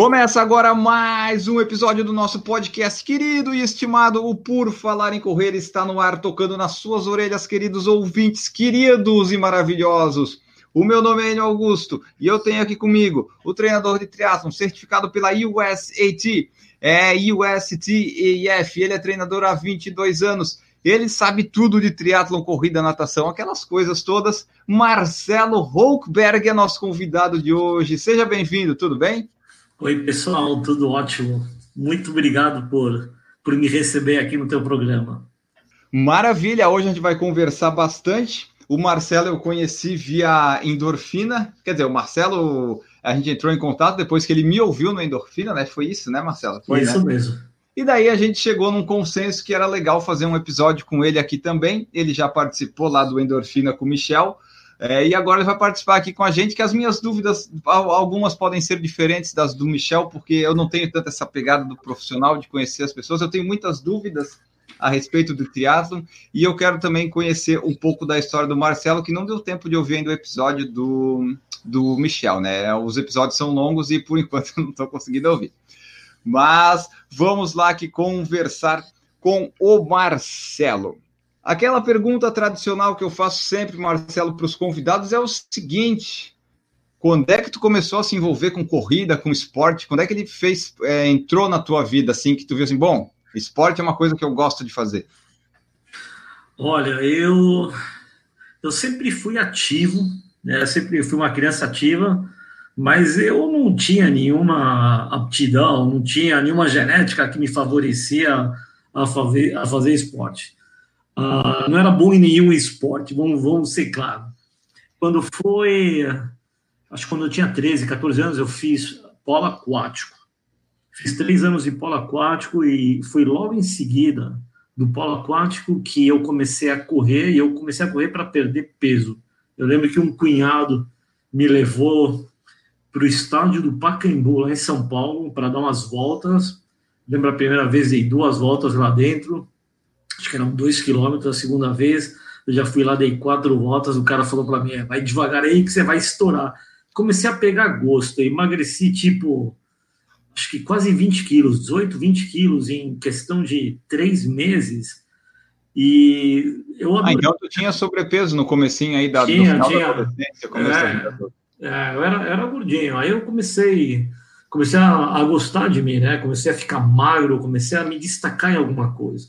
Começa agora mais um episódio do nosso podcast querido e estimado. O Por Falar em Correr está no ar, tocando nas suas orelhas, queridos ouvintes, queridos e maravilhosos. O meu nome é Enio Augusto e eu tenho aqui comigo o treinador de triatlon certificado pela USAT, é USTEF. Ele é treinador há 22 anos. Ele sabe tudo de triatlon, corrida, natação, aquelas coisas todas. Marcelo Holkberg é nosso convidado de hoje. Seja bem-vindo, tudo bem? Oi, pessoal, tudo ótimo. Muito obrigado por, por me receber aqui no teu programa. Maravilha, hoje a gente vai conversar bastante. O Marcelo eu conheci via Endorfina, quer dizer, o Marcelo, a gente entrou em contato depois que ele me ouviu no Endorfina, né? Foi isso, né, Marcelo? Foi isso né? mesmo. E daí a gente chegou num consenso que era legal fazer um episódio com ele aqui também. Ele já participou lá do Endorfina com o Michel. É, e agora ele vai participar aqui com a gente, que as minhas dúvidas, algumas podem ser diferentes das do Michel, porque eu não tenho tanta essa pegada do profissional de conhecer as pessoas. Eu tenho muitas dúvidas a respeito do triatlon e eu quero também conhecer um pouco da história do Marcelo, que não deu tempo de ouvir ainda o episódio do, do Michel, né? Os episódios são longos e por enquanto eu não estou conseguindo ouvir. Mas vamos lá que conversar com o Marcelo. Aquela pergunta tradicional que eu faço sempre, Marcelo, para os convidados é o seguinte: quando é que tu começou a se envolver com corrida, com esporte? Quando é que ele fez, é, entrou na tua vida assim que tu viu assim, bom, esporte é uma coisa que eu gosto de fazer? Olha, eu eu sempre fui ativo, né? Eu sempre fui uma criança ativa, mas eu não tinha nenhuma aptidão, não tinha nenhuma genética que me favorecia a a fazer esporte. Uh, não era bom em nenhum esporte, vamos, vamos ser claros. Quando foi, acho que quando eu tinha 13, 14 anos, eu fiz polo aquático. Fiz três anos de polo aquático e foi logo em seguida do polo aquático que eu comecei a correr e eu comecei a correr para perder peso. Eu lembro que um cunhado me levou para o estádio do Pacaembu, lá em São Paulo, para dar umas voltas. Lembro a primeira vez, dei duas voltas lá dentro acho que eram dois quilômetros a segunda vez. Eu já fui lá, dei quatro voltas. O cara falou para mim: é, vai devagar aí que você vai estourar. Comecei a pegar gosto, emagreci tipo, acho que quase 20 quilos, 18, 20 quilos em questão de três meses. E eu ah, então tu tinha sobrepeso no comecinho aí da, tinha, tinha. da adolescência, é, é, eu era, era gordinho. Aí eu comecei comecei a, a, gostar de mim, né? Comecei a ficar magro, comecei a me destacar em alguma coisa.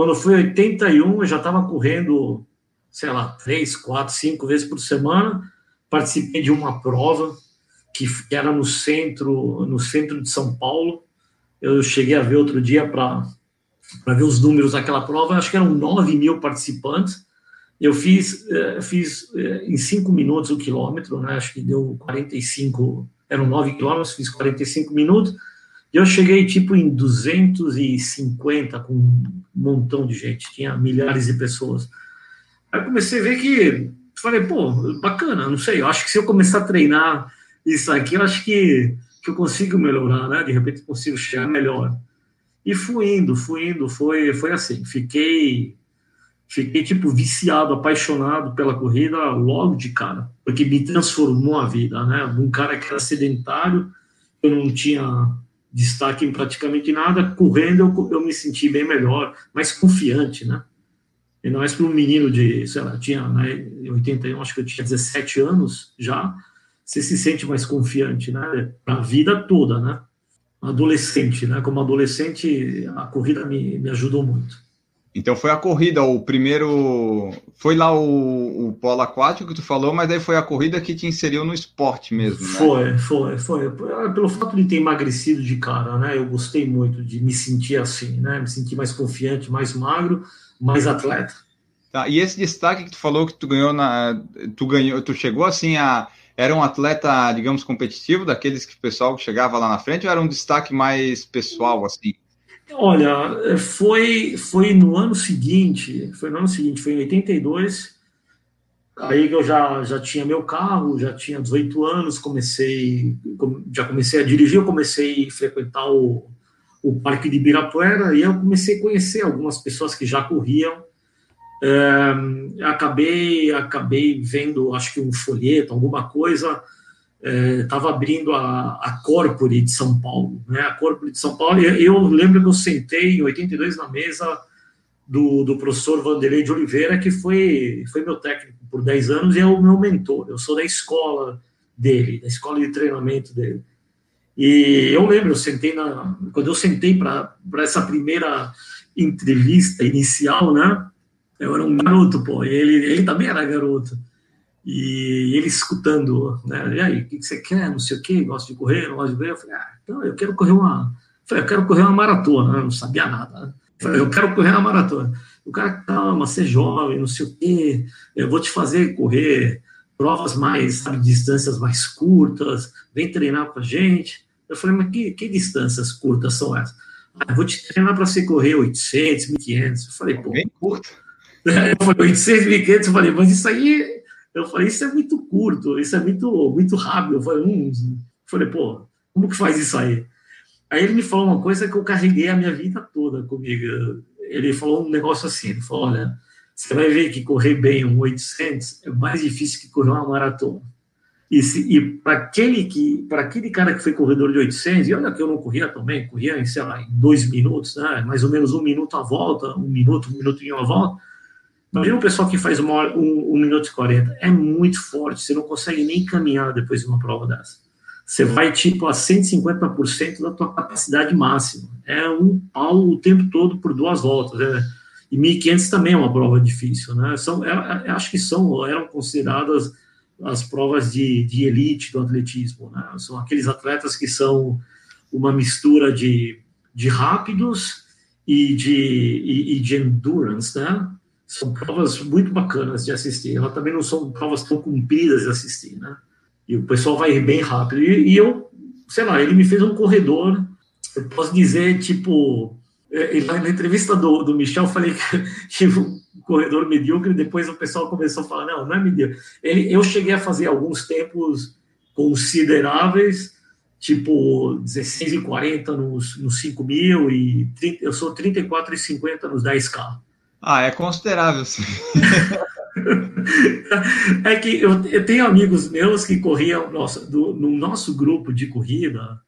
Quando foi 81, eu já estava correndo, sei lá, três, quatro, cinco vezes por semana. Participei de uma prova que era no centro, no centro de São Paulo. Eu cheguei a ver outro dia para ver os números daquela prova. Acho que eram 9 mil participantes. Eu fiz, eh, fiz eh, em cinco minutos o quilômetro, né? Acho que deu 45, eram 9 quilômetros, fiz 45 minutos e eu cheguei tipo em 250 com um montão de gente, tinha milhares de pessoas. Aí comecei a ver que, falei, pô, bacana, não sei, eu acho que se eu começar a treinar isso aqui, eu acho que, que eu consigo melhorar, né? De repente consigo chegar melhor. E fui indo, fui indo, foi, foi assim, fiquei fiquei tipo viciado, apaixonado pela corrida logo de cara, porque me transformou a vida, né? Um cara que era sedentário, eu não tinha destaque em praticamente nada, correndo eu, eu me senti bem melhor, mais confiante, né? Ainda mais para um menino de, sei lá, tinha, né, em 81, acho que eu tinha 17 anos já, você se sente mais confiante, né? Para a vida toda, né? Adolescente, né? Como adolescente, a corrida me, me ajudou muito. Então foi a corrida, o primeiro. Foi lá o, o polo aquático que tu falou, mas aí foi a corrida que te inseriu no esporte mesmo, né? Foi, foi, foi. Pelo fato de ter emagrecido de cara, né? Eu gostei muito de me sentir assim, né? Me sentir mais confiante, mais magro, mais atleta. Tá, e esse destaque que tu falou que tu ganhou na. Tu ganhou, tu chegou assim a. Era um atleta, digamos, competitivo, daqueles que o pessoal que chegava lá na frente, ou era um destaque mais pessoal, assim? Olha, foi, foi no ano seguinte, foi no ano seguinte, foi em 82. Aí eu já, já tinha meu carro, já tinha 18 anos, comecei, já comecei a dirigir, eu comecei a frequentar o, o Parque de Ibirapuera e eu comecei a conhecer algumas pessoas que já corriam. É, acabei, acabei vendo, acho que um folheto, alguma coisa, estava é, abrindo a, a Corpore de São Paulo, né? A Corpore de São Paulo. Eu, eu lembro que eu sentei em 82 na mesa do, do professor Vanderlei de Oliveira, que foi, foi meu técnico por 10 anos e é o meu mentor. Eu sou da escola dele, da escola de treinamento dele. E eu lembro, eu sentei na, quando eu sentei para essa primeira entrevista inicial, né? Eu era um garoto, pô, ele, ele também era garoto. E ele escutando, né? E aí, o que, você quer? Não sei o quê, gosta de correr, não gosta de correr. Eu falei, ah, então eu quero correr uma. Eu falei, eu quero correr uma maratona, eu não sabia nada. Né? Eu falei, eu quero correr uma maratona. O cara, calma, você é jovem, não sei o quê, eu vou te fazer correr provas mais, sabe, distâncias mais curtas, vem treinar com a gente. Eu falei, mas que, que distâncias curtas são essas? Ah, vou te treinar para você correr 800, 1500. Eu falei, pô. Bem curto. Eu falei, 800, 1500. Eu falei, mas isso aí. Eu falei, isso é muito curto, isso é muito, muito rápido. Eu falei, hum. falei, pô, como que faz isso aí? Aí ele me falou uma coisa que eu carreguei a minha vida toda comigo ele falou um negócio assim, ele falou, olha, você vai ver que correr bem um 800 é mais difícil que correr uma maratona. E, e para aquele que, para aquele cara que foi corredor de 800, e olha que eu não corria também, corria em, sei lá, em dois minutos, né? mais ou menos um minuto a volta, um minuto, um minuto e uma volta. Imagina o pessoal que faz uma, um, um minuto e quarenta, é muito forte, você não consegue nem caminhar depois de uma prova dessa você vai tipo a 150% da tua capacidade máxima. É um pau o tempo todo por duas voltas. Né? E 1.500 também é uma prova difícil, né? São, é, é, acho que são, eram consideradas as provas de, de elite do atletismo, né? São aqueles atletas que são uma mistura de, de rápidos e de, e, e de endurance, né? São provas muito bacanas de assistir. Elas também não são provas tão compridas de assistir, né? E o pessoal vai bem rápido. E, e eu, sei lá, ele me fez um corredor, eu posso dizer, tipo, é, na entrevista do, do Michel, eu falei que, um corredor medíocre, depois o pessoal começou a falar, não, não é medíocre. Ele, eu cheguei a fazer alguns tempos consideráveis, tipo 16 e 40 nos, nos 5 mil e 30, eu sou 34 e 50 nos 10K. Ah, é considerável, sim. é que eu, eu, tenho amigos meus que corriam, nossa, do, no nosso grupo de corrida,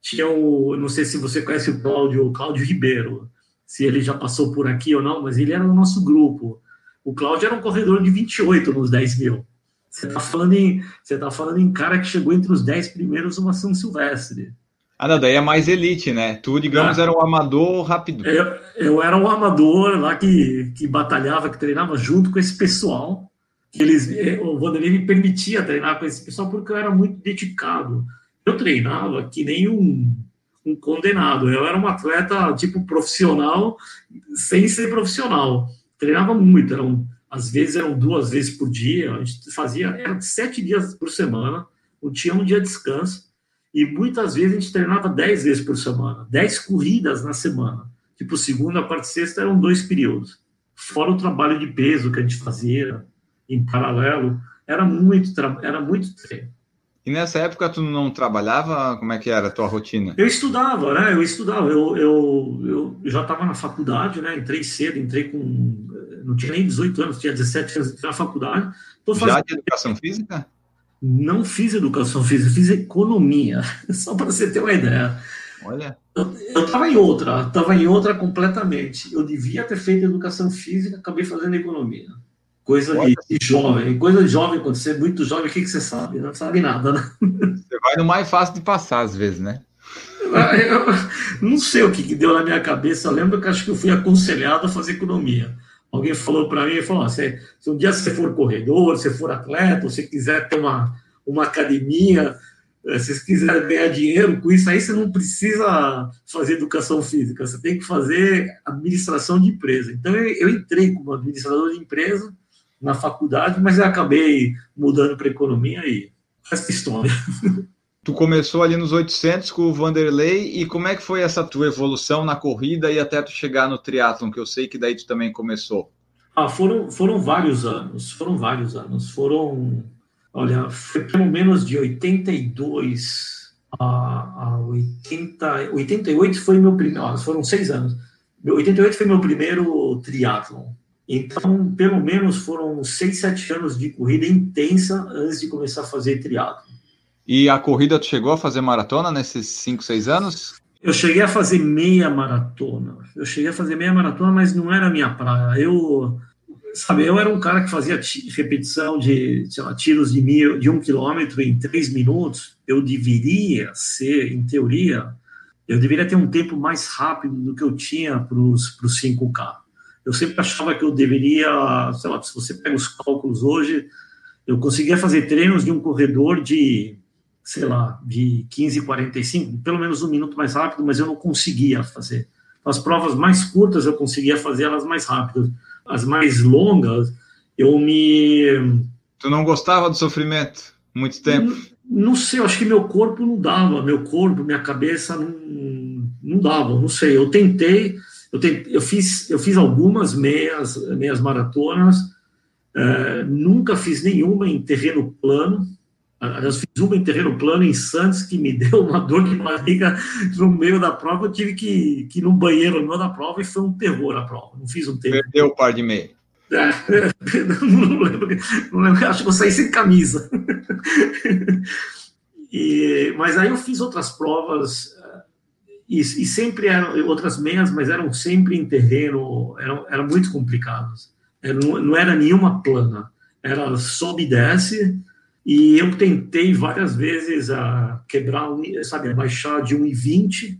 tinha o, não sei se você conhece o Cláudio, o Cláudio Ribeiro, se ele já passou por aqui ou não, mas ele era no nosso grupo. O Cláudio era um corredor de 28 nos 10 mil. Você está falando, em, você tá falando em cara que chegou entre os 10 primeiros uma São Silvestre. Ah, não, daí é mais elite, né? Tu, digamos, é. era um amador rápido. Eu, eu era um amador lá que, que batalhava, que treinava junto com esse pessoal. Eles, eh, o Vanderlei me permitia treinar com esse pessoal porque eu era muito dedicado. Eu treinava que nem um, um condenado. Eu era um atleta tipo profissional, sem ser profissional. Treinava muito, eram, às vezes eram duas vezes por dia. A gente fazia, era sete dias por semana, não tinha um dia de descanso e muitas vezes a gente treinava 10 vezes por semana, 10 corridas na semana. Tipo, segunda, quarta e sexta eram dois períodos. Fora o trabalho de peso que a gente fazia em paralelo, era muito, era muito treino. E nessa época tu não trabalhava? Como é que era a tua rotina? Eu estudava, né? Eu estudava. Eu, eu, eu já estava na faculdade, né? Entrei cedo, entrei com... Não tinha nem 18 anos, tinha 17 anos na faculdade. Tô fazendo... Já de educação física? Não fiz educação física, fiz economia, só para você ter uma ideia. Olha. Eu estava em outra, estava em outra completamente. Eu devia ter feito educação física, acabei fazendo economia. Coisa de, de, jovem, coisa de jovem, quando você é muito jovem, o que, que você sabe? Não sabe nada, né? Você vai no mais fácil de passar, às vezes, né? Eu não sei o que, que deu na minha cabeça. Eu lembro que acho que eu fui aconselhado a fazer economia. Alguém falou para mim, falou, se, se um dia você for corredor, se for atleta, ou se quiser ter uma, uma academia, eh, se você quiser ganhar dinheiro com isso aí, você não precisa fazer educação física, você tem que fazer administração de empresa. Então, eu, eu entrei como administrador de empresa na faculdade, mas eu acabei mudando para economia e essa história. Tu começou ali nos 800 com o Vanderlei e como é que foi essa tua evolução na corrida e até tu chegar no triatlon, que eu sei que daí tu também começou? Ah, foram, foram vários anos, foram vários anos. Foram, olha, foi pelo menos de 82 a, a 80, 88 foi meu primeiro, foram seis anos. 88 foi meu primeiro triatlon. Então, pelo menos foram seis, sete anos de corrida intensa antes de começar a fazer triatlo. E a corrida chegou a fazer maratona nesses cinco, seis anos? Eu cheguei a fazer meia maratona. Eu cheguei a fazer meia maratona, mas não era a minha praia. Eu, sabe, eu era um cara que fazia repetição de lá, tiros de, mil, de um quilômetro em três minutos. Eu deveria ser, em teoria, eu deveria ter um tempo mais rápido do que eu tinha para os 5K. Eu sempre achava que eu deveria, sei lá, se você pega os cálculos hoje, eu conseguia fazer treinos de um corredor de sei lá, de 15, 45, pelo menos um minuto mais rápido, mas eu não conseguia fazer. As provas mais curtas eu conseguia fazer elas mais rápidas. As mais longas, eu me. Tu não gostava do sofrimento? Muito tempo? Não, não sei, eu acho que meu corpo não dava, meu corpo, minha cabeça não, não dava, não sei. Eu tentei, eu, tentei, eu, fiz, eu fiz algumas meias, meias maratonas, é, nunca fiz nenhuma em terreno plano, Aliás, fiz uma em terreno plano em Santos que me deu uma dor de barriga no meio da prova. Eu tive que, que ir no banheiro no meio da prova e foi um terror a prova. Não fiz um tempo. Perdeu o par de meia. É, não, lembro, não lembro, acho que eu saí sem camisa. e, mas aí eu fiz outras provas e, e, sempre eram outras meias, mas eram sempre em terreno, eram, eram muito complicados. Era, não, não era nenhuma plana, era sobe e desce e eu tentei várias vezes a quebrar, sabe, baixar de 1,20.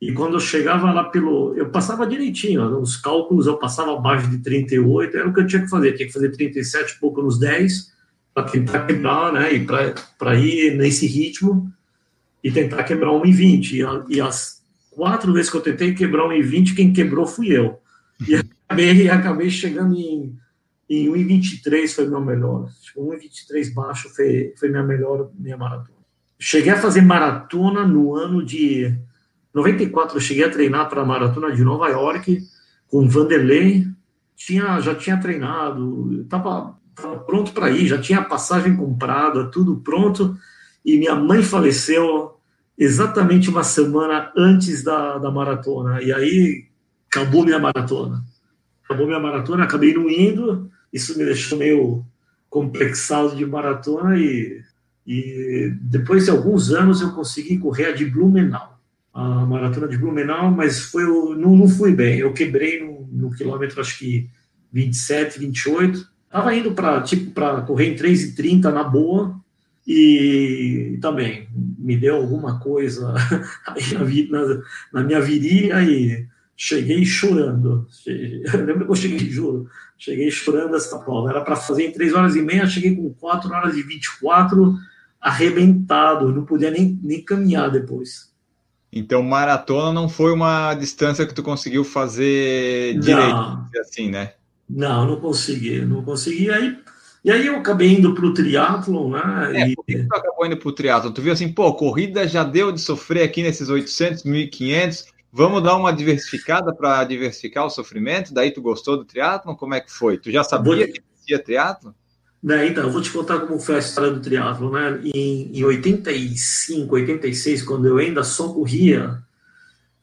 E quando eu chegava lá pelo. Eu passava direitinho, os cálculos eu passava abaixo de 38, era o que eu tinha que fazer. Tinha que fazer 37 pouco nos 10, para tentar quebrar, né? E para ir nesse ritmo e tentar quebrar 1,20. E, e as quatro vezes que eu tentei quebrar 1,20, quem quebrou fui eu. E acabei, acabei chegando em e 1,23 foi meu melhor. 1,23 baixo foi, foi minha melhor minha maratona. Cheguei a fazer maratona no ano de 94. Eu cheguei a treinar para a maratona de Nova York com Vanderlei. Tinha, já tinha treinado, estava pronto para ir, já tinha passagem comprada, tudo pronto. E minha mãe faleceu exatamente uma semana antes da, da maratona. E aí acabou minha maratona. Acabou minha maratona, acabei não indo isso me deixou meio complexado de maratona e, e depois de alguns anos eu consegui correr a de Blumenau, a maratona de Blumenau, mas foi não, não fui bem. Eu quebrei no, no quilômetro acho que 27, 28. Tava indo para tipo correr em 3:30 na boa e também me deu alguma coisa na, na minha virilha e cheguei chorando. Eu lembro que eu cheguei, juro, cheguei chorando essa prova. Era para fazer em 3 horas e meia, cheguei com 4 horas e 24, arrebentado, não podia nem, nem caminhar depois. Então, maratona não foi uma distância que tu conseguiu fazer direito, assim, né? Não, não consegui, não consegui. Aí, e aí eu acabei indo para o triatlon, né? É, e... por que tu acabou indo para o triatlon? Tu viu assim, pô, corrida já deu de sofrer aqui nesses 800, 1500, Vamos dar uma diversificada para diversificar o sofrimento? Daí tu gostou do triatlon? Como é que foi? Tu já sabia que existia triatlon? Né, então, eu vou te contar como foi a história do triatlon. Né? Em, em 85, 86, quando eu ainda só corria,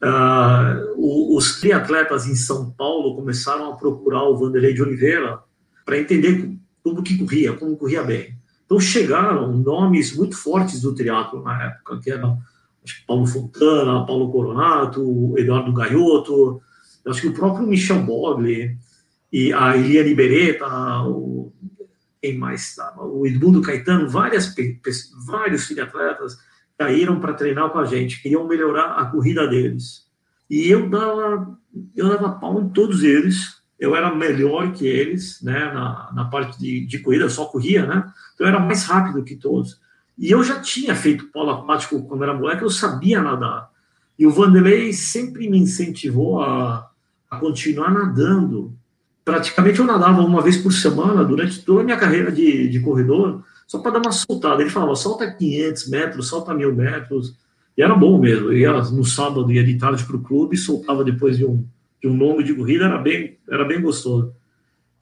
uh, os triatletas em São Paulo começaram a procurar o Vanderlei de Oliveira para entender como que corria, como corria bem. Então chegaram nomes muito fortes do triatlo na época, que eram acho que Paulo Fontana, Paulo Coronato, Eduardo Gaiotto, acho que o próprio Michel Bogli e a Eliane Beretta, o, quem mais estava? O Edmundo Caetano, várias, vários triatletas caíram para treinar com a gente, queriam melhorar a corrida deles. E eu dava, eu dava pau em todos eles, eu era melhor que eles, né, na, na parte de, de corrida, eu só corria, né, então eu era mais rápido que todos. E eu já tinha feito polo aquático quando era moleque, eu sabia nadar. E o Vanderlei sempre me incentivou a, a continuar nadando. Praticamente eu nadava uma vez por semana durante toda a minha carreira de, de corredor, só para dar uma soltada. Ele falava, solta 500 metros, solta mil metros. E era bom mesmo. Eu ia no sábado, ia de tarde para o clube, soltava depois de um, de um longo de corrida, era bem, era bem gostoso.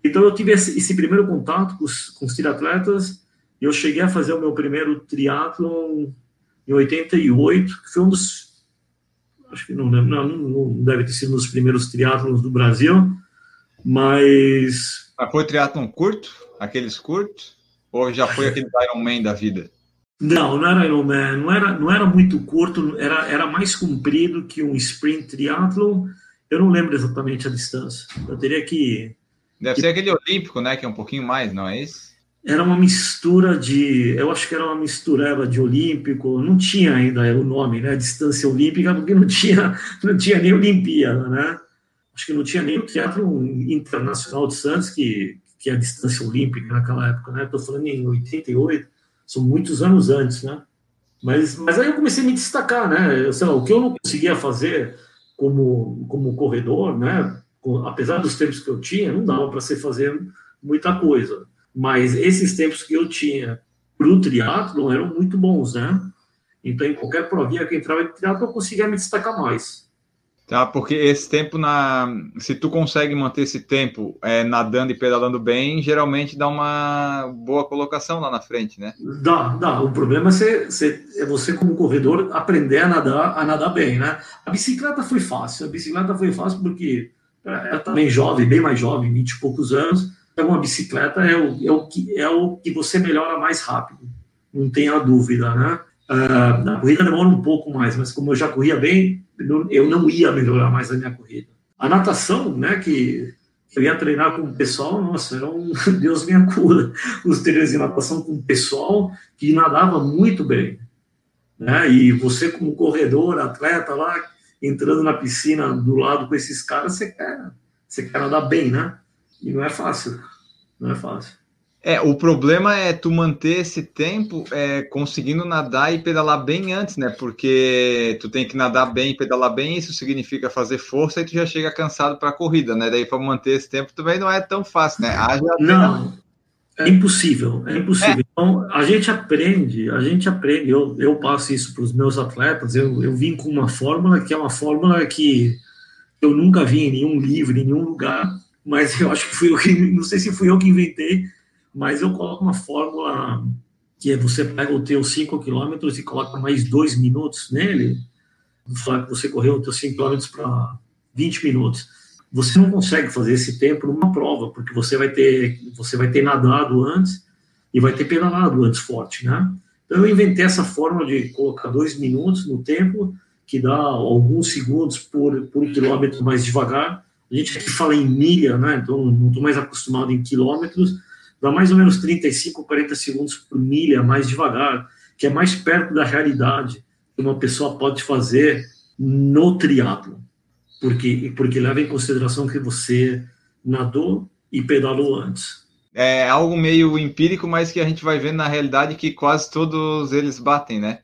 Então eu tive esse, esse primeiro contato com os, com os triatletas eu cheguei a fazer o meu primeiro triatlo em 88, que foi um dos acho que não, não, não deve ter sido um dos primeiros triatlons do Brasil, mas... mas foi triatlon curto? Aqueles curtos? Ou já foi aquele Ironman da vida? Não, não era Ironman, não era, não era muito curto, era, era mais comprido que um sprint triathlon, eu não lembro exatamente a distância, eu teria que... Deve que... ser aquele olímpico, né, que é um pouquinho mais, não é isso? Era uma mistura de, eu acho que era uma mistureba de olímpico, não tinha ainda o nome, né, distância olímpica, porque não tinha, não tinha nem Olimpíada, né? Acho que não tinha nem o Teatro Internacional de Santos, que, que é a distância olímpica naquela época, né? Estou falando em 88, são muitos anos antes, né? Mas, mas aí eu comecei a me destacar, né? Eu, sei lá, o que eu não conseguia fazer como, como corredor, né? Apesar dos tempos que eu tinha, não dava para ser fazer muita coisa. Mas esses tempos que eu tinha para o triatlo eram muito bons, né? Então, em qualquer provinha que entrava em triatlo, eu conseguia me destacar mais. Tá, porque esse tempo na. Se tu consegue manter esse tempo é, nadando e pedalando bem, geralmente dá uma boa colocação lá na frente, né? Dá, dá. O problema é você, você, é você como corredor, aprender a nadar, a nadar bem, né? A bicicleta foi fácil. A bicicleta foi fácil porque é também jovem, bem mais jovem, 20 e poucos anos. Então, uma bicicleta é o, é o, que, é o que você melhora mais rápido, não tenha dúvida, né? Uh, na corrida demora um pouco mais, mas como eu já corria bem, eu não ia melhorar mais a minha corrida. A natação, né, que eu ia treinar com o pessoal, nossa, era um Deus minha cura. Os treinos de natação com o pessoal que nadava muito bem. Né? E você, como corredor, atleta lá, entrando na piscina do lado com esses caras, você quer, você quer nadar bem, né? E não é fácil. Não é fácil. É, o problema é tu manter esse tempo é, conseguindo nadar e pedalar bem antes, né? Porque tu tem que nadar bem e pedalar bem, isso significa fazer força e tu já chega cansado para a corrida, né? Daí para manter esse tempo também não é tão fácil, né? Haja não, é impossível, é impossível. É. Então, a gente aprende, a gente aprende, eu, eu passo isso para os meus atletas, eu, eu vim com uma fórmula que é uma fórmula que eu nunca vi em nenhum livro, em nenhum lugar, mas eu acho que fui eu que, não sei se fui eu que inventei, mas eu coloco uma fórmula que é você pega o teu 5 km e coloca mais 2 minutos nele, falar que você correu os teus 5 km para 20 minutos. Você não consegue fazer esse tempo numa prova, porque você vai ter você vai ter nadado antes e vai ter pedalado antes forte, né? Então eu inventei essa forma de colocar 2 minutos no tempo, que dá alguns segundos por, por quilômetro mais devagar. A gente aqui fala em milha, né? Então não estou mais acostumado em quilômetros, dá mais ou menos 35, 40 segundos por milha mais devagar, que é mais perto da realidade que uma pessoa pode fazer no triatlo, porque porque leva em consideração que você nadou e pedalou antes. É algo meio empírico, mas que a gente vai ver na realidade que quase todos eles batem, né?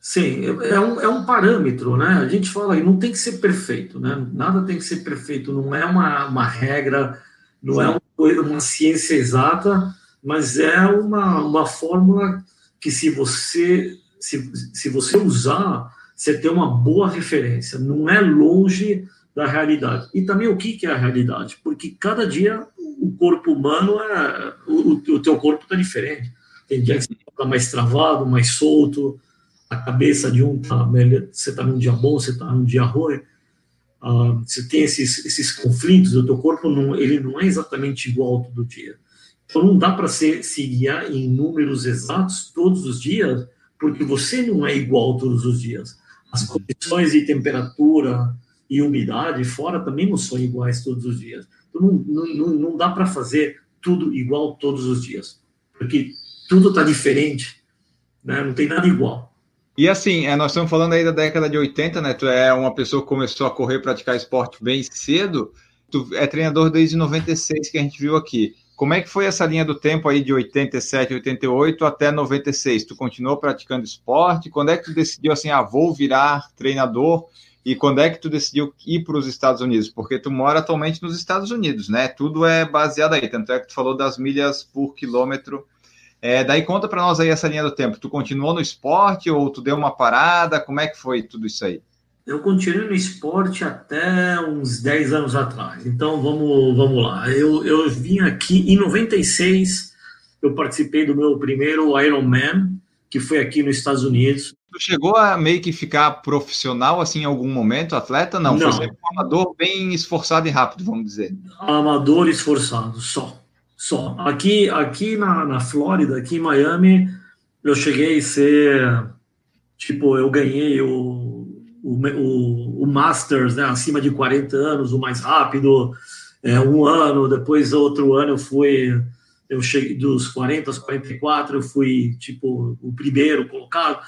Sim, é um, é um parâmetro, né? A gente fala que não tem que ser perfeito, né? Nada tem que ser perfeito, não é uma, uma regra, não Sim. é uma uma ciência exata, mas é uma, uma fórmula que se você se, se você usar, você tem uma boa referência, não é longe da realidade. E também o que, que é a realidade? Porque cada dia o corpo humano é o, o teu corpo está diferente. Tem dia que você está mais travado, mais solto, a cabeça de um tá melhor, você está num dia bom, você está num dia ruim uh, você tem esses, esses conflitos, o teu corpo não, ele não é exatamente igual todo dia. Então não dá para se, se guiar em números exatos todos os dias, porque você não é igual todos os dias. As condições de temperatura e umidade fora também não são iguais todos os dias. Então não, não, não dá para fazer tudo igual todos os dias, porque tudo está diferente, né? não tem nada igual. E assim, é, nós estamos falando aí da década de 80, né? Tu é uma pessoa que começou a correr, praticar esporte bem cedo. Tu é treinador desde 96 que a gente viu aqui. Como é que foi essa linha do tempo aí de 87, 88 até 96? Tu continuou praticando esporte? Quando é que tu decidiu assim, ah, vou virar treinador? E quando é que tu decidiu ir para os Estados Unidos? Porque tu mora atualmente nos Estados Unidos, né? Tudo é baseado aí. Tanto é que tu falou das milhas por quilômetro é, daí conta para nós aí essa linha do tempo. Tu continuou no esporte ou tu deu uma parada? Como é que foi tudo isso aí? Eu continuei no esporte até uns 10 anos atrás. Então vamos, vamos lá. Eu, eu vim aqui em 96, eu participei do meu primeiro Ironman, que foi aqui nos Estados Unidos. Tu chegou a meio que ficar profissional assim em algum momento, atleta? Não, não. foi sempre um amador bem esforçado e rápido, vamos dizer. Amador esforçado, só. Só. Aqui, aqui na, na Flórida, aqui em Miami, eu cheguei a ser. Tipo, eu ganhei o, o, o, o Masters, né, acima de 40 anos, o mais rápido, é, um ano, depois outro ano eu fui eu cheguei dos 40 aos 44, eu fui, tipo, o primeiro colocado.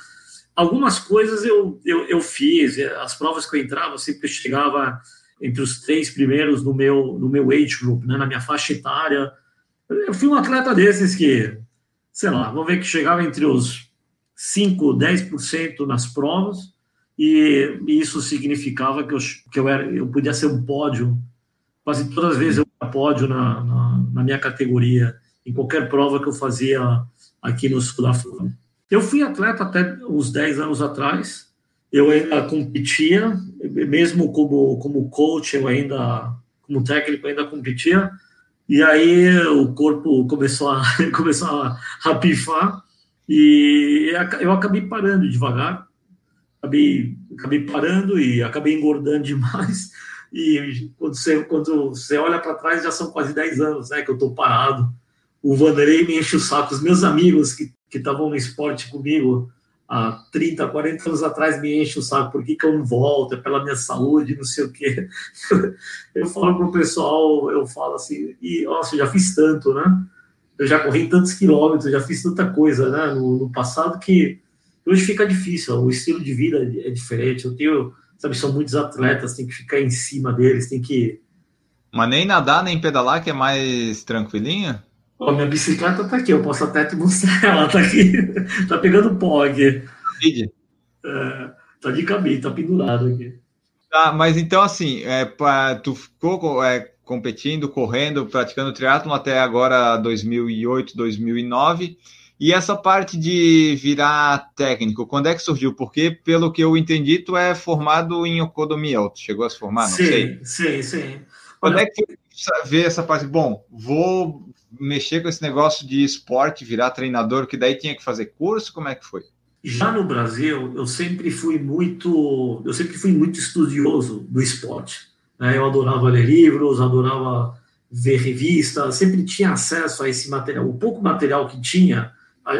Algumas coisas eu, eu, eu fiz, as provas que eu entrava, eu sempre chegava entre os três primeiros no meu, no meu age group, né, na minha faixa etária. Eu fui um atleta desses que, sei lá, vamos ver que chegava entre os 5, 10% nas provas, e, e isso significava que eu, que eu, era, eu podia ser um pódio. Quase todas as vezes eu era pódio na, na, na minha categoria em qualquer prova que eu fazia aqui no sul da Flórida. Eu fui atleta até uns 10 anos atrás, eu ainda competia, mesmo como, como coach, eu ainda, como técnico, ainda competia, e aí o corpo começou a, começou a, a pifar, e eu acabei parando devagar, acabei, acabei parando e acabei engordando demais, e quando você, quando você olha para trás, já são quase 10 anos né, que eu estou parado, o Vanderlei me enche o saco. Os meus amigos que estavam no esporte comigo há 30, 40 anos atrás me enchem o saco. Por que, que eu não volto? É pela minha saúde, não sei o quê. Eu falo para o pessoal, eu falo assim, e, nossa, já fiz tanto, né? Eu já corri tantos quilômetros, já fiz tanta coisa né, no, no passado que hoje fica difícil. O estilo de vida é diferente. Eu tenho, sabe, são muitos atletas, tem que ficar em cima deles, tem que. Mas nem nadar, nem pedalar, que é mais tranquilinha? Ó, minha bicicleta tá aqui, eu posso até te mostrar ela, tá aqui. tá pegando pó aqui. É, tá de cabelo, tá pendurado aqui. Tá, mas então assim, é, pra, tu ficou é, competindo, correndo, praticando triatlo até agora 2008, 2009. E essa parte de virar técnico, quando é que surgiu? Porque, pelo que eu entendi, tu é formado em economia, tu chegou a se formar, não sim, sei. Sim, sim. Quando Olha, é que ver essa parte? Bom, vou mexer com esse negócio de esporte, virar treinador, que daí tinha que fazer curso? Como é que foi? Já no Brasil, eu sempre fui muito, eu sempre fui muito estudioso do esporte. Né? Eu adorava ler livros, adorava ver revistas, sempre tinha acesso a esse material. O pouco material que tinha,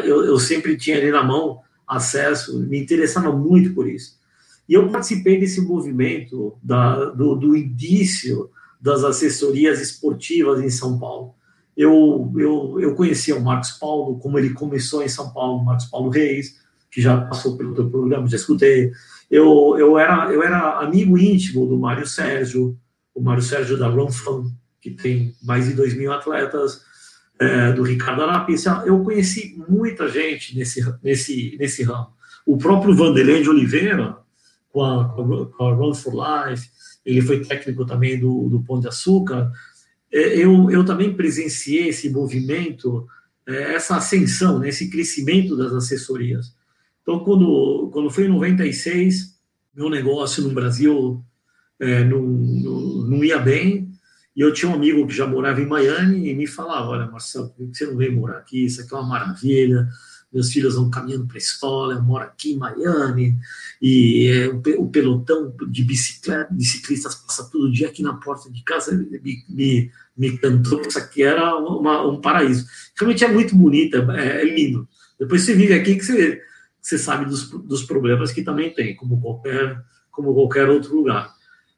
eu, eu sempre tinha ali na mão acesso, me interessava muito por isso. E eu participei desse movimento da, do, do início das assessorias esportivas em São Paulo. Eu, eu, eu conhecia o Marcos Paulo, como ele começou em São Paulo, Marcos Paulo Reis, que já passou pelo teu programa, já escutei. Eu, eu, era, eu era amigo íntimo do Mário Sérgio, o Mário Sérgio da Run Fun, que tem mais de 2 mil atletas, é, do Ricardo Arapis. Eu conheci muita gente nesse, nesse, nesse ramo. O próprio Vanderlei de Oliveira, com a, com a Run for Life, ele foi técnico também do, do Pão de Açúcar. É, eu, eu também presenciei esse movimento, é, essa ascensão, né, esse crescimento das assessorias. Então, quando, quando foi em 96, meu negócio no Brasil é, não, não, não, ia bem, e eu tinha um amigo que já morava em Miami e me falava, olha, Marcelo, por que você não veio morar aqui? Isso aqui é uma maravilha, meus filhos vão caminhando para a escola, eu moro aqui em Miami, e é, o, pelotão de bicicleta, biciclistas passa todo dia aqui na porta de casa, me, me, me cantou que isso aqui era uma, um paraíso. Realmente é muito bonito, é, é, lindo. Depois você vive aqui que você, você sabe dos, dos problemas que também tem, como qualquer, como qualquer outro lugar.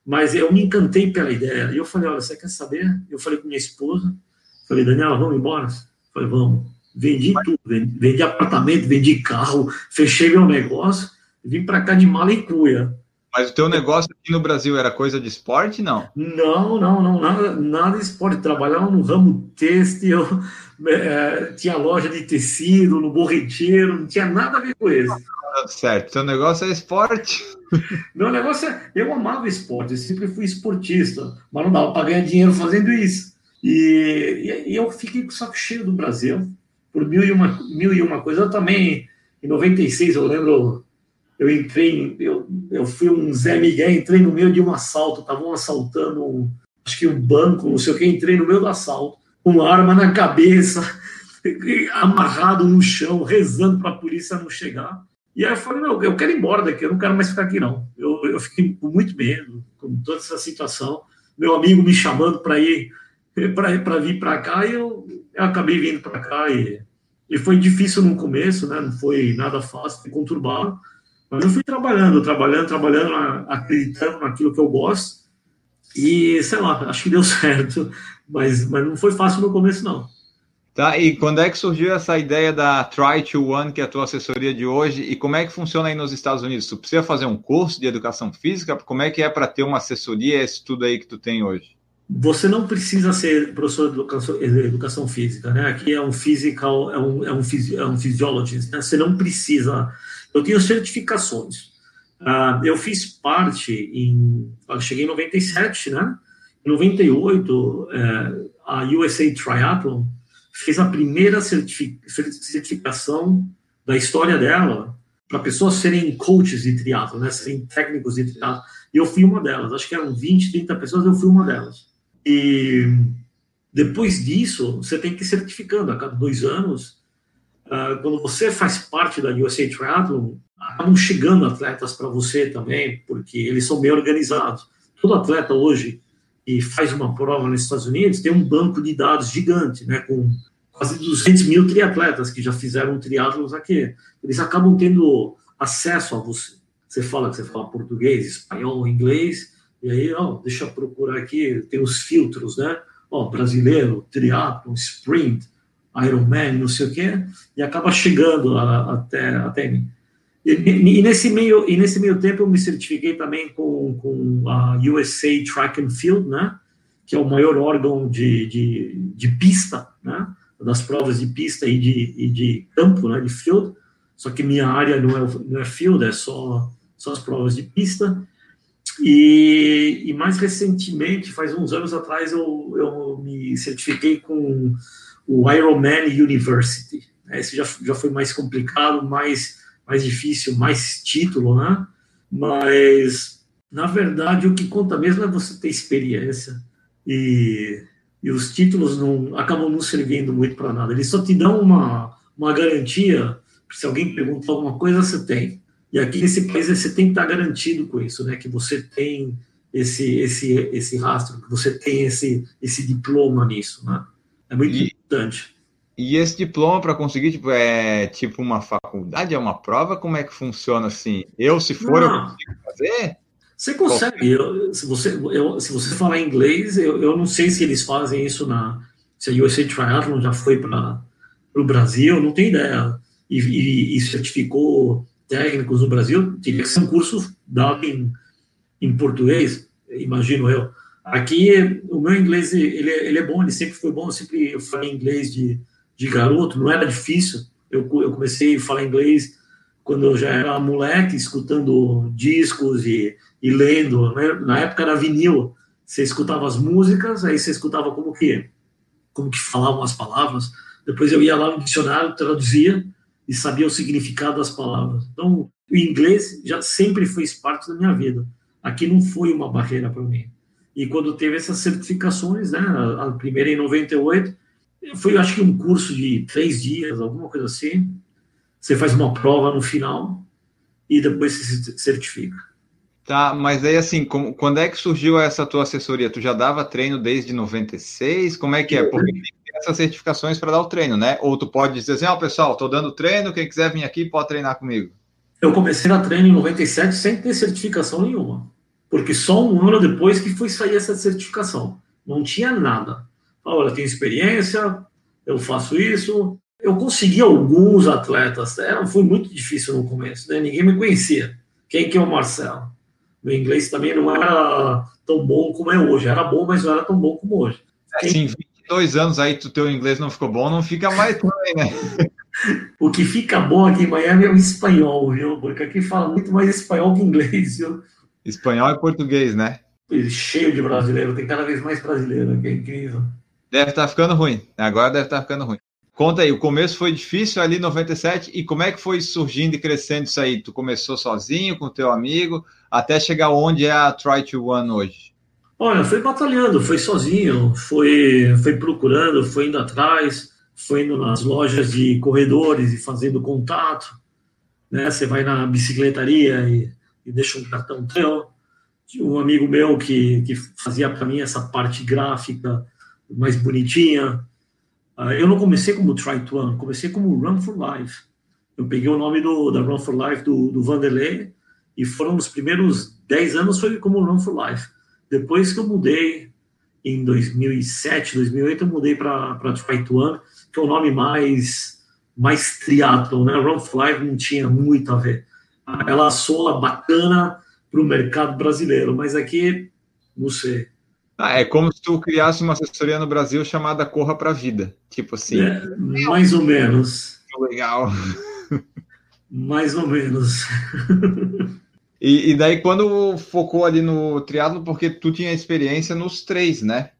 Mas eu me encantei pela ideia. E eu falei, olha, você quer saber? Eu falei com minha esposa, falei, Daniela, vamos embora? falei, vamos. Vendi tudo, vendi, vendi, apartamento, vendi carro, fechei meu negócio, vim para cá de mala e cuia. Mas o teu negócio aqui no Brasil era coisa de esporte, não? Não, não, não, nada, nada de esporte. Trabalhava no ramo têxtil, é, tinha loja de tecido no borreteiro, não tinha nada a ver com isso. Certo, teu negócio é esporte. Meu negócio é. Eu amava esporte, eu sempre fui esportista, mas não dava para ganhar dinheiro fazendo isso. E, e, eu fiquei com o saco cheio do Brasil por mil e uma, mil e uma coisa. Eu também, em 96, eu lembro, eu entrei, eu, eu fui um Zé Miguel, entrei no meio de um assalto, estavam assaltando, acho que um banco, não sei o que, entrei no meio do assalto, com uma arma na cabeça, amarrado no chão, rezando para a polícia não chegar. E aí eu falei, não, eu quero ir embora daqui, eu não quero mais ficar aqui, não. Eu, eu fiquei com muito medo, com toda essa situação. Meu amigo me chamando para ir, para vir para cá, eu, eu acabei vindo para cá. E, e foi difícil no começo, né? não foi nada fácil, foi conturbado. Mas eu fui trabalhando, trabalhando, trabalhando, acreditando naquilo que eu gosto. E, sei lá, acho que deu certo. Mas, mas não foi fácil no começo, não. Tá, e quando é que surgiu essa ideia da Try to One, que é a tua assessoria de hoje, e como é que funciona aí nos Estados Unidos? Tu precisa fazer um curso de educação física? Como é que é para ter uma assessoria, esse tudo aí que tu tem hoje? Você não precisa ser professor de educação, educação física, né? Aqui é um physical, é um, é um, é um physiologist, né? Você não precisa. Eu tenho certificações. Uh, eu fiz parte em. Eu cheguei em 97, né? Em 98, é, a USA Triathlon fez a primeira certificação da história dela para pessoas serem coaches de triatlo, né, serem técnicos de triatlo. E eu fui uma delas. Acho que eram 20, 30 pessoas, eu fui uma delas. E depois disso, você tem que ir certificando a cada dois anos. Uh, quando você faz parte da USA Triathlon, acabam chegando atletas para você também, porque eles são bem organizados. Todo atleta hoje e faz uma prova nos Estados Unidos, tem um banco de dados gigante, né, com quase 200 mil triatletas que já fizeram triatlos aqui. Eles acabam tendo acesso a você. Você fala que você fala português, espanhol, inglês, e aí, ó, deixa eu procurar aqui, tem os filtros, né? Ó, brasileiro, triatlo, sprint, Ironman, não sei o quê, e acaba chegando a, até, até mim. E, e, nesse meio, e nesse meio tempo eu me certifiquei também com, com a USA Track and Field, né? que é o maior órgão de, de, de pista, né? das provas de pista e de, e de campo, né? de field, só que minha área não é, não é field, é só, só as provas de pista. E, e mais recentemente, faz uns anos atrás, eu, eu me certifiquei com o Ironman University. Esse já, já foi mais complicado, mais mais difícil, mais título, né? Mas, na verdade, o que conta mesmo é você ter experiência. E, e os títulos não acabam não servindo muito para nada. Eles só te dão uma, uma garantia. Se alguém perguntar alguma coisa, você tem. E aqui nesse país você tem que estar garantido com isso, né? Que você tem esse esse esse rastro, que você tem esse esse diploma nisso, né? É muito e, importante. E esse diploma para conseguir, tipo, é tipo uma faculdade, é uma prova? Como é que funciona assim? Eu, se for, não. eu consigo fazer? Você consegue. Eu, se, você, eu, se você falar inglês, eu, eu não sei se eles fazem isso na. Se a USA Triathlon já foi para o Brasil, não tenho ideia. E, e, e, certificou técnicos no Brasil, teria que ser um curso dado em, em português, imagino eu. Aqui, o meu inglês, ele, ele é bom, ele sempre foi bom, eu sempre falei inglês de de garoto, não era difícil. Eu, eu comecei a falar inglês quando eu já era moleque, escutando discos e, e lendo. Né? Na época era vinil. Você escutava as músicas, aí você escutava como que, como que falavam as palavras. Depois eu ia lá no dicionário, traduzia e sabia o significado das palavras. Então, o inglês já sempre fez parte da minha vida. Aqui não foi uma barreira para mim. E quando teve essas certificações, né, a primeira em 98, foi, acho que, um curso de três dias, alguma coisa assim. Você faz uma prova no final e depois você se certifica. Tá, mas aí assim, como, quando é que surgiu essa tua assessoria? Tu já dava treino desde 96? Como é que é? Porque tem essas certificações para dar o treino, né? Ou tu pode dizer assim, ó, oh, pessoal, estou dando treino, quem quiser vir aqui pode treinar comigo. Eu comecei a treino em 97 sem ter certificação nenhuma. Porque só um ano depois que foi sair essa certificação. Não tinha nada olha, tenho experiência, eu faço isso. Eu consegui alguns atletas, era, foi muito difícil no começo, né? ninguém me conhecia. Quem que é o Marcelo? Meu inglês também não era tão bom como é hoje, era bom, mas não era tão bom como hoje. É, Quem... Sim, 22 anos aí, o teu inglês não ficou bom, não fica mais também, né? o que fica bom aqui em Miami é o espanhol, viu? Porque aqui fala muito mais espanhol que inglês, viu? Espanhol e português, né? Cheio de brasileiro, tem cada vez mais brasileiro, que é incrível. Deve estar tá ficando ruim. Agora deve estar tá ficando ruim. Conta aí, o começo foi difícil ali 97 e como é que foi surgindo e crescendo isso aí? Tu começou sozinho com teu amigo até chegar onde é a Try to One hoje? Olha, foi batalhando, foi sozinho, foi, foi procurando, foi indo atrás, foi indo nas lojas de corredores e fazendo contato, né? Você vai na bicicletaria e, e deixa um cartão teu. Tinha um amigo meu que, que fazia para mim essa parte gráfica mais bonitinha, Uh, eu não comecei como Try to Run, comecei como Run for Life. Eu peguei o nome do, da Run for Life do, do Vanderlei e foram os primeiros 10 anos foi como Run for Life. Depois que eu mudei, em 2007, 2008, eu mudei para Run, que é o nome mais, mais triatlon, né? Run Life não tinha muito a ver. Ela soa bacana para o mercado brasileiro, mas aqui, não sei ah, é como se tu criasse uma assessoria no Brasil chamada Corra para a Vida. Tipo assim. É, mais ou menos. Legal. Mais ou menos. E, e, daí, quando focou ali no triatlo, porque tu tinha experiência nos três, né?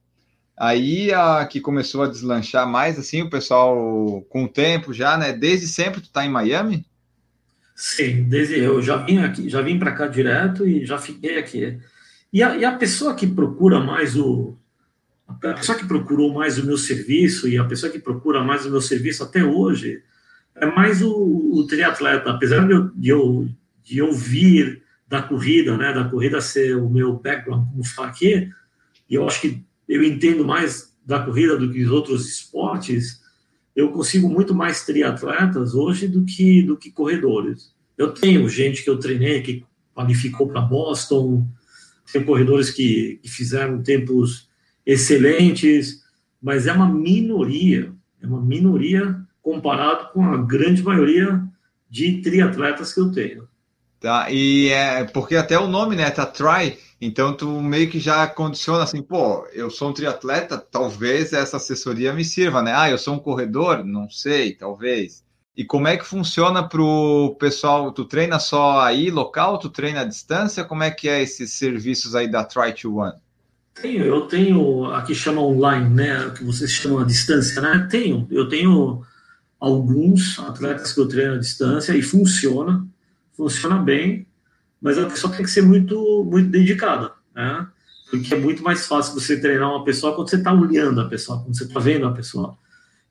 Aí a que começou a deslanchar mais, assim, o pessoal com o tempo já, né? Desde sempre tu tá em Miami? Sim, desde eu já vim aqui, já vim para cá direto e já fiquei aqui. E a, e a pessoa que procura mais o. A pessoa que procurou mais o meu serviço e a pessoa que procura mais o meu serviço até hoje é mais o, o triatleta. Apesar de eu, de, eu, de eu vir da corrida, né, da corrida ser o meu background, como está e eu acho que eu entendo mais da corrida do que os outros esportes, eu consigo muito mais triatletas hoje do que, do que corredores. Eu tenho gente que eu treinei que qualificou para Boston, tem corredores que, que fizeram tempos excelentes, mas é uma minoria, é uma minoria comparado com a grande maioria de triatletas que eu tenho. Tá, e é porque até o nome, né, tá try, então tu meio que já condiciona assim, pô, eu sou um triatleta, talvez essa assessoria me sirva, né? Ah, eu sou um corredor, não sei, talvez. E como é que funciona para o pessoal? Tu treina só aí, local? Tu treina à distância? Como é que é esses serviços aí da Try to One? Tenho, eu tenho, aqui chama online, né? Que vocês chamam à distância, né? Tenho, eu tenho alguns atletas que eu treino à distância e funciona, funciona bem, mas a pessoa tem que ser muito, muito dedicada, né? Porque é muito mais fácil você treinar uma pessoa quando você está olhando a pessoa, quando você está vendo a pessoa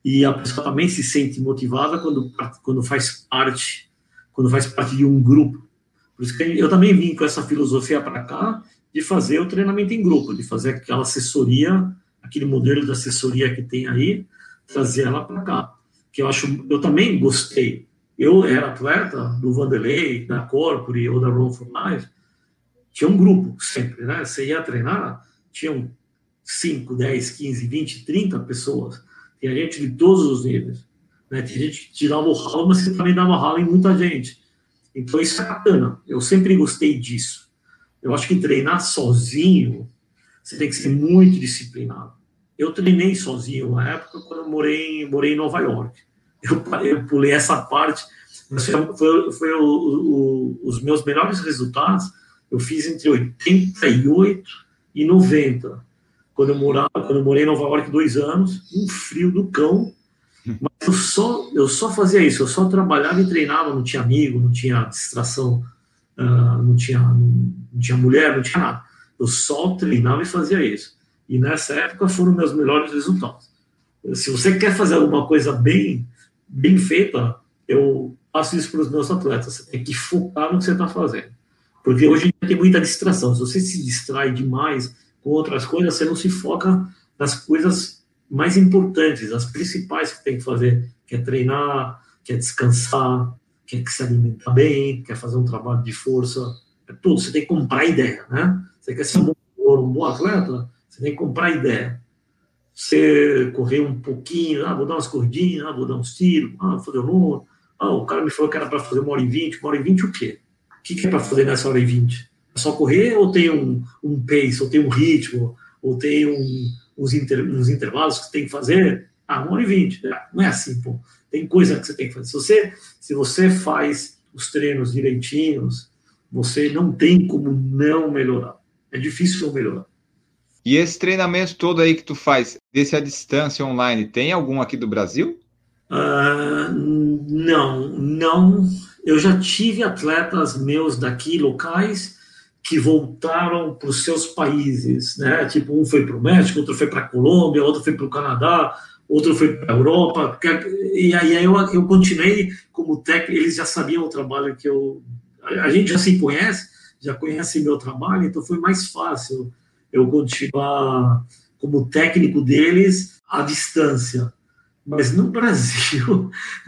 e a pessoa também se sente motivada quando, quando faz parte quando faz parte de um grupo. Por isso que eu também vim com essa filosofia para cá de fazer o treinamento em grupo, de fazer aquela assessoria, aquele modelo de assessoria que tem aí, trazer ela para cá. Que eu acho, eu também gostei. Eu era atleta do Vanderlei, da Corpore ou da Run for Life. Tinha um grupo sempre, né? Você ia treinar, tinham 5, 10, 15, 20, 30 pessoas tem gente de todos os níveis. Né? Tem gente que tirava o ralo, mas você também dava ralo em muita gente. Então isso é bacana. Eu sempre gostei disso. Eu acho que treinar sozinho, você tem que ser muito disciplinado. Eu treinei sozinho na época quando eu morei, morei em Nova York. Eu, eu pulei essa parte, mas foi, foi, foi o, o, os meus melhores resultados. Eu fiz entre 88 e 90 quando eu morava, quando eu morei em Nova York dois anos, um frio do cão. Mas eu só, eu só fazia isso, eu só trabalhava e treinava, não tinha amigo, não tinha distração, uh, não, tinha, não, não, tinha mulher, não tinha nada. Eu só treinava e fazia isso. E nessa época foram meus melhores resultados. Se você quer fazer alguma coisa bem, bem feita, eu faço isso para os meus atletas. Você tem que focar no que você está fazendo. Porque hoje tem muita distração. Se você se distrai demais, com outras coisas, você não se foca nas coisas mais importantes, as principais que tem que fazer, que é treinar, que é descansar, que é se alimentar bem, quer fazer um trabalho de força, é tudo. Você tem que comprar ideia, né? Você quer ser um bom, um bom atleta, você tem que comprar ideia. Você correr um pouquinho, ah, vou dar umas corridinhas, ah, vou dar uns tiros, ah, vou fazer um ah, o cara me falou que era para fazer uma hora e vinte, uma hora e vinte o quê? O que, que é para fazer nessa hora e vinte? É só correr ou tem um, um pace, ou tem um ritmo, ou tem um, uns, inter, uns intervalos que você tem que fazer? Ah, uma hora e vinte. É, não é assim, pô. Tem coisa que você tem que fazer. Se você, se você faz os treinos direitinhos, você não tem como não melhorar. É difícil não melhorar. E esse treinamento todo aí que tu faz, desse à distância online, tem algum aqui do Brasil? Uh, não, não. Eu já tive atletas meus daqui, locais, que voltaram para os seus países, né? Tipo, um foi para o México, outro foi para a Colômbia, outro foi para o Canadá, outro foi para a Europa. E aí eu, eu continuei como técnico, eles já sabiam o trabalho que eu. A gente já se conhece, já conhece meu trabalho, então foi mais fácil eu continuar como técnico deles à distância. Mas no Brasil,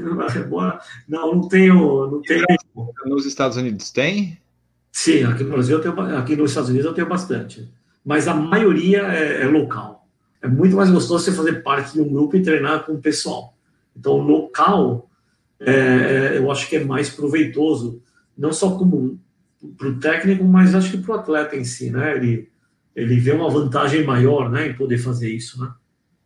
não, não tenho, não tenho. Nos Estados Unidos tem? Sim, aqui no Brasil, eu tenho, aqui nos Estados Unidos eu tenho bastante. Mas a maioria é, é, local. É muito mais gostoso você fazer parte de um grupo e treinar com o pessoal. Então, local, é, é eu acho que é mais proveitoso, não só como para o técnico, mas acho que para o atleta em si, né? Ele, ele vê uma vantagem maior, né, em poder fazer isso, né?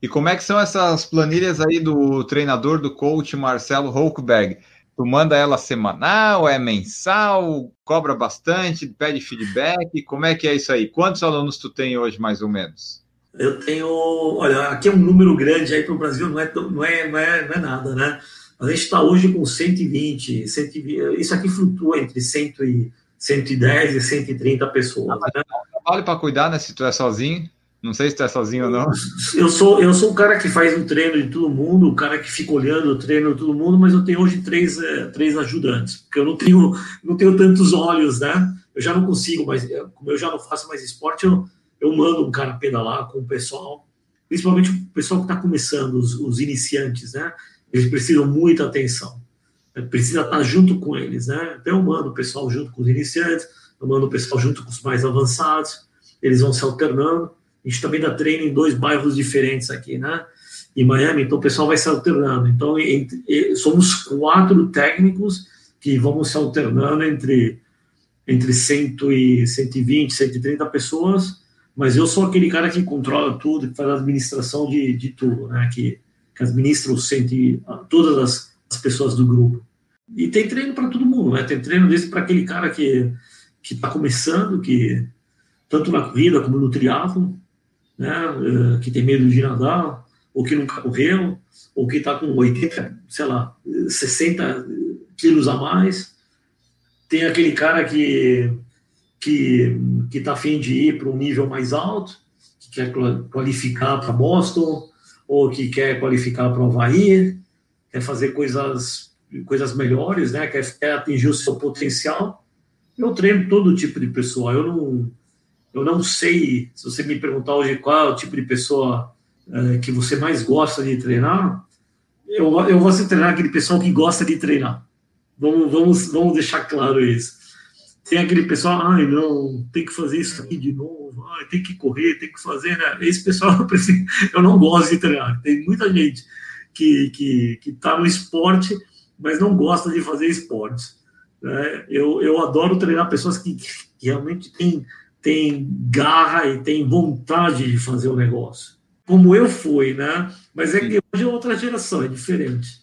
E como é que são essas planilhas aí do treinador, do coach Marcelo Hulkberg? Tu manda ela semanal, é mensal, cobra bastante, pede feedback, como é que é isso aí? Quantos alunos tu tem hoje, mais ou menos? Eu tenho, olha, aqui é um número grande aí para o Brasil, não é, não, é, não, é, não é nada, né? A gente está hoje com 120, 120, isso aqui flutua entre 100 e 110 e 130 pessoas. Ah, né? Trabalho para cuidar, né? Se tu é sozinho. Não sei se tu é sozinho ou não. Eu sou, eu sou o cara que faz o treino de todo mundo, o cara que fica olhando o treino de todo mundo, mas eu tenho hoje três, é, três ajudantes, porque eu não tenho, não tenho tantos olhos, né? Eu já não consigo, mas como eu já não faço mais esporte, eu, eu mando um cara pedalar com o pessoal, principalmente o pessoal que está começando, os, os, iniciantes, né? Eles precisam muita atenção, precisa estar junto com eles, né? Então eu mando o pessoal junto com os iniciantes, eu mando o pessoal junto com os mais avançados, eles vão se alternando a gente também dá treino em dois bairros diferentes aqui, né? Em Miami, então o pessoal vai se alternando. Então, entre, somos quatro técnicos que vamos se alternando entre, entre 100 e 120, 130 pessoas, mas eu sou aquele cara que controla tudo, que faz a administração de, de tudo, né? Que, que administra os 100, todas as, as pessoas do grupo. E tem treino para todo mundo, né? Tem treino desde para aquele cara que que está começando, que tanto na corrida como no triatlo, né, eh, que tem medo de nadar, ou que nunca correu, ou que está com 80, sei lá, 60 quilos a mais. Tem aquele cara que que que está afim de ir para um nível mais alto, que quer qualificar para Boston, ou que quer qualificar para o Havaí, quer fazer coisas coisas melhores, né? Quer, quer atingir o seu potencial. Eu treino todo tipo de pessoa. Eu não eu não sei, se você me perguntar hoje qual é o tipo de pessoa é, que você mais gosta de treinar, eu, eu vou se treinar aquele pessoal que gosta de treinar. Vamos, vamos, vamos deixar claro isso. Tem aquele pessoal, ai não, tem que fazer isso aqui de novo, ai, tem que correr, tem que fazer, né? Esse pessoal eu não gosto de treinar. Tem muita gente que que que está no esporte, mas não gosta de fazer esporte. Né? Eu, eu adoro treinar pessoas que, que realmente têm tem garra e tem vontade de fazer o negócio. Como eu fui, né? Mas é que hoje é outra geração, é diferente.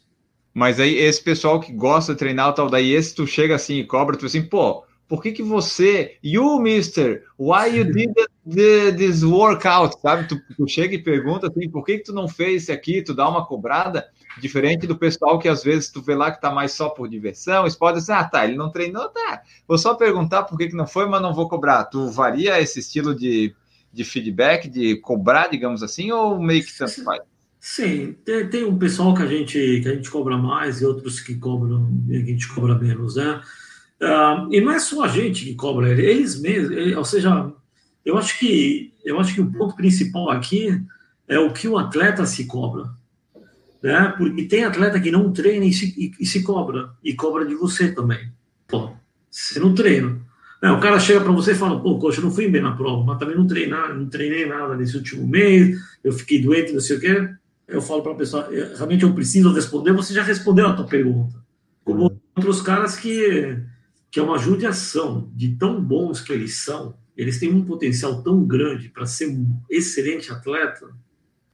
Mas aí esse pessoal que gosta de treinar tal, daí esse tu chega assim e cobra, tu assim, pô, por que que você, you mister, why you did the, this workout, sabe? Tu, tu, chega e pergunta assim, por que que tu não fez isso aqui, tu dá uma cobrada, Diferente do pessoal que às vezes tu vê lá que tá mais só por diversão, eles podem dizer, ah, tá, ele não treinou, tá. Vou só perguntar por que, que não foi, mas não vou cobrar. Tu varia esse estilo de, de feedback, de cobrar, digamos assim, ou meio que tanto faz? Sim, tem, tem um pessoal que a gente que a gente cobra mais e outros que cobram que a gente cobra menos, né? Uh, e não é só a gente que cobra, eles mesmos, ou seja, eu acho que eu acho que o ponto principal aqui é o que o atleta se cobra né? Porque tem atleta que não treina e se, e, e se cobra, e cobra de você também. Pô, você não treina. É, o cara chega para você e fala, pô, coxa, eu não fui bem na prova, mas também não treinei, não treinei nada nesse último mês, eu fiquei doente, não sei o quê. Eu falo para a pessoa, realmente eu preciso responder, você já respondeu a tua pergunta. Como uhum. outros caras que, que é uma judiação de tão bons que eles são, eles têm um potencial tão grande para ser um excelente atleta,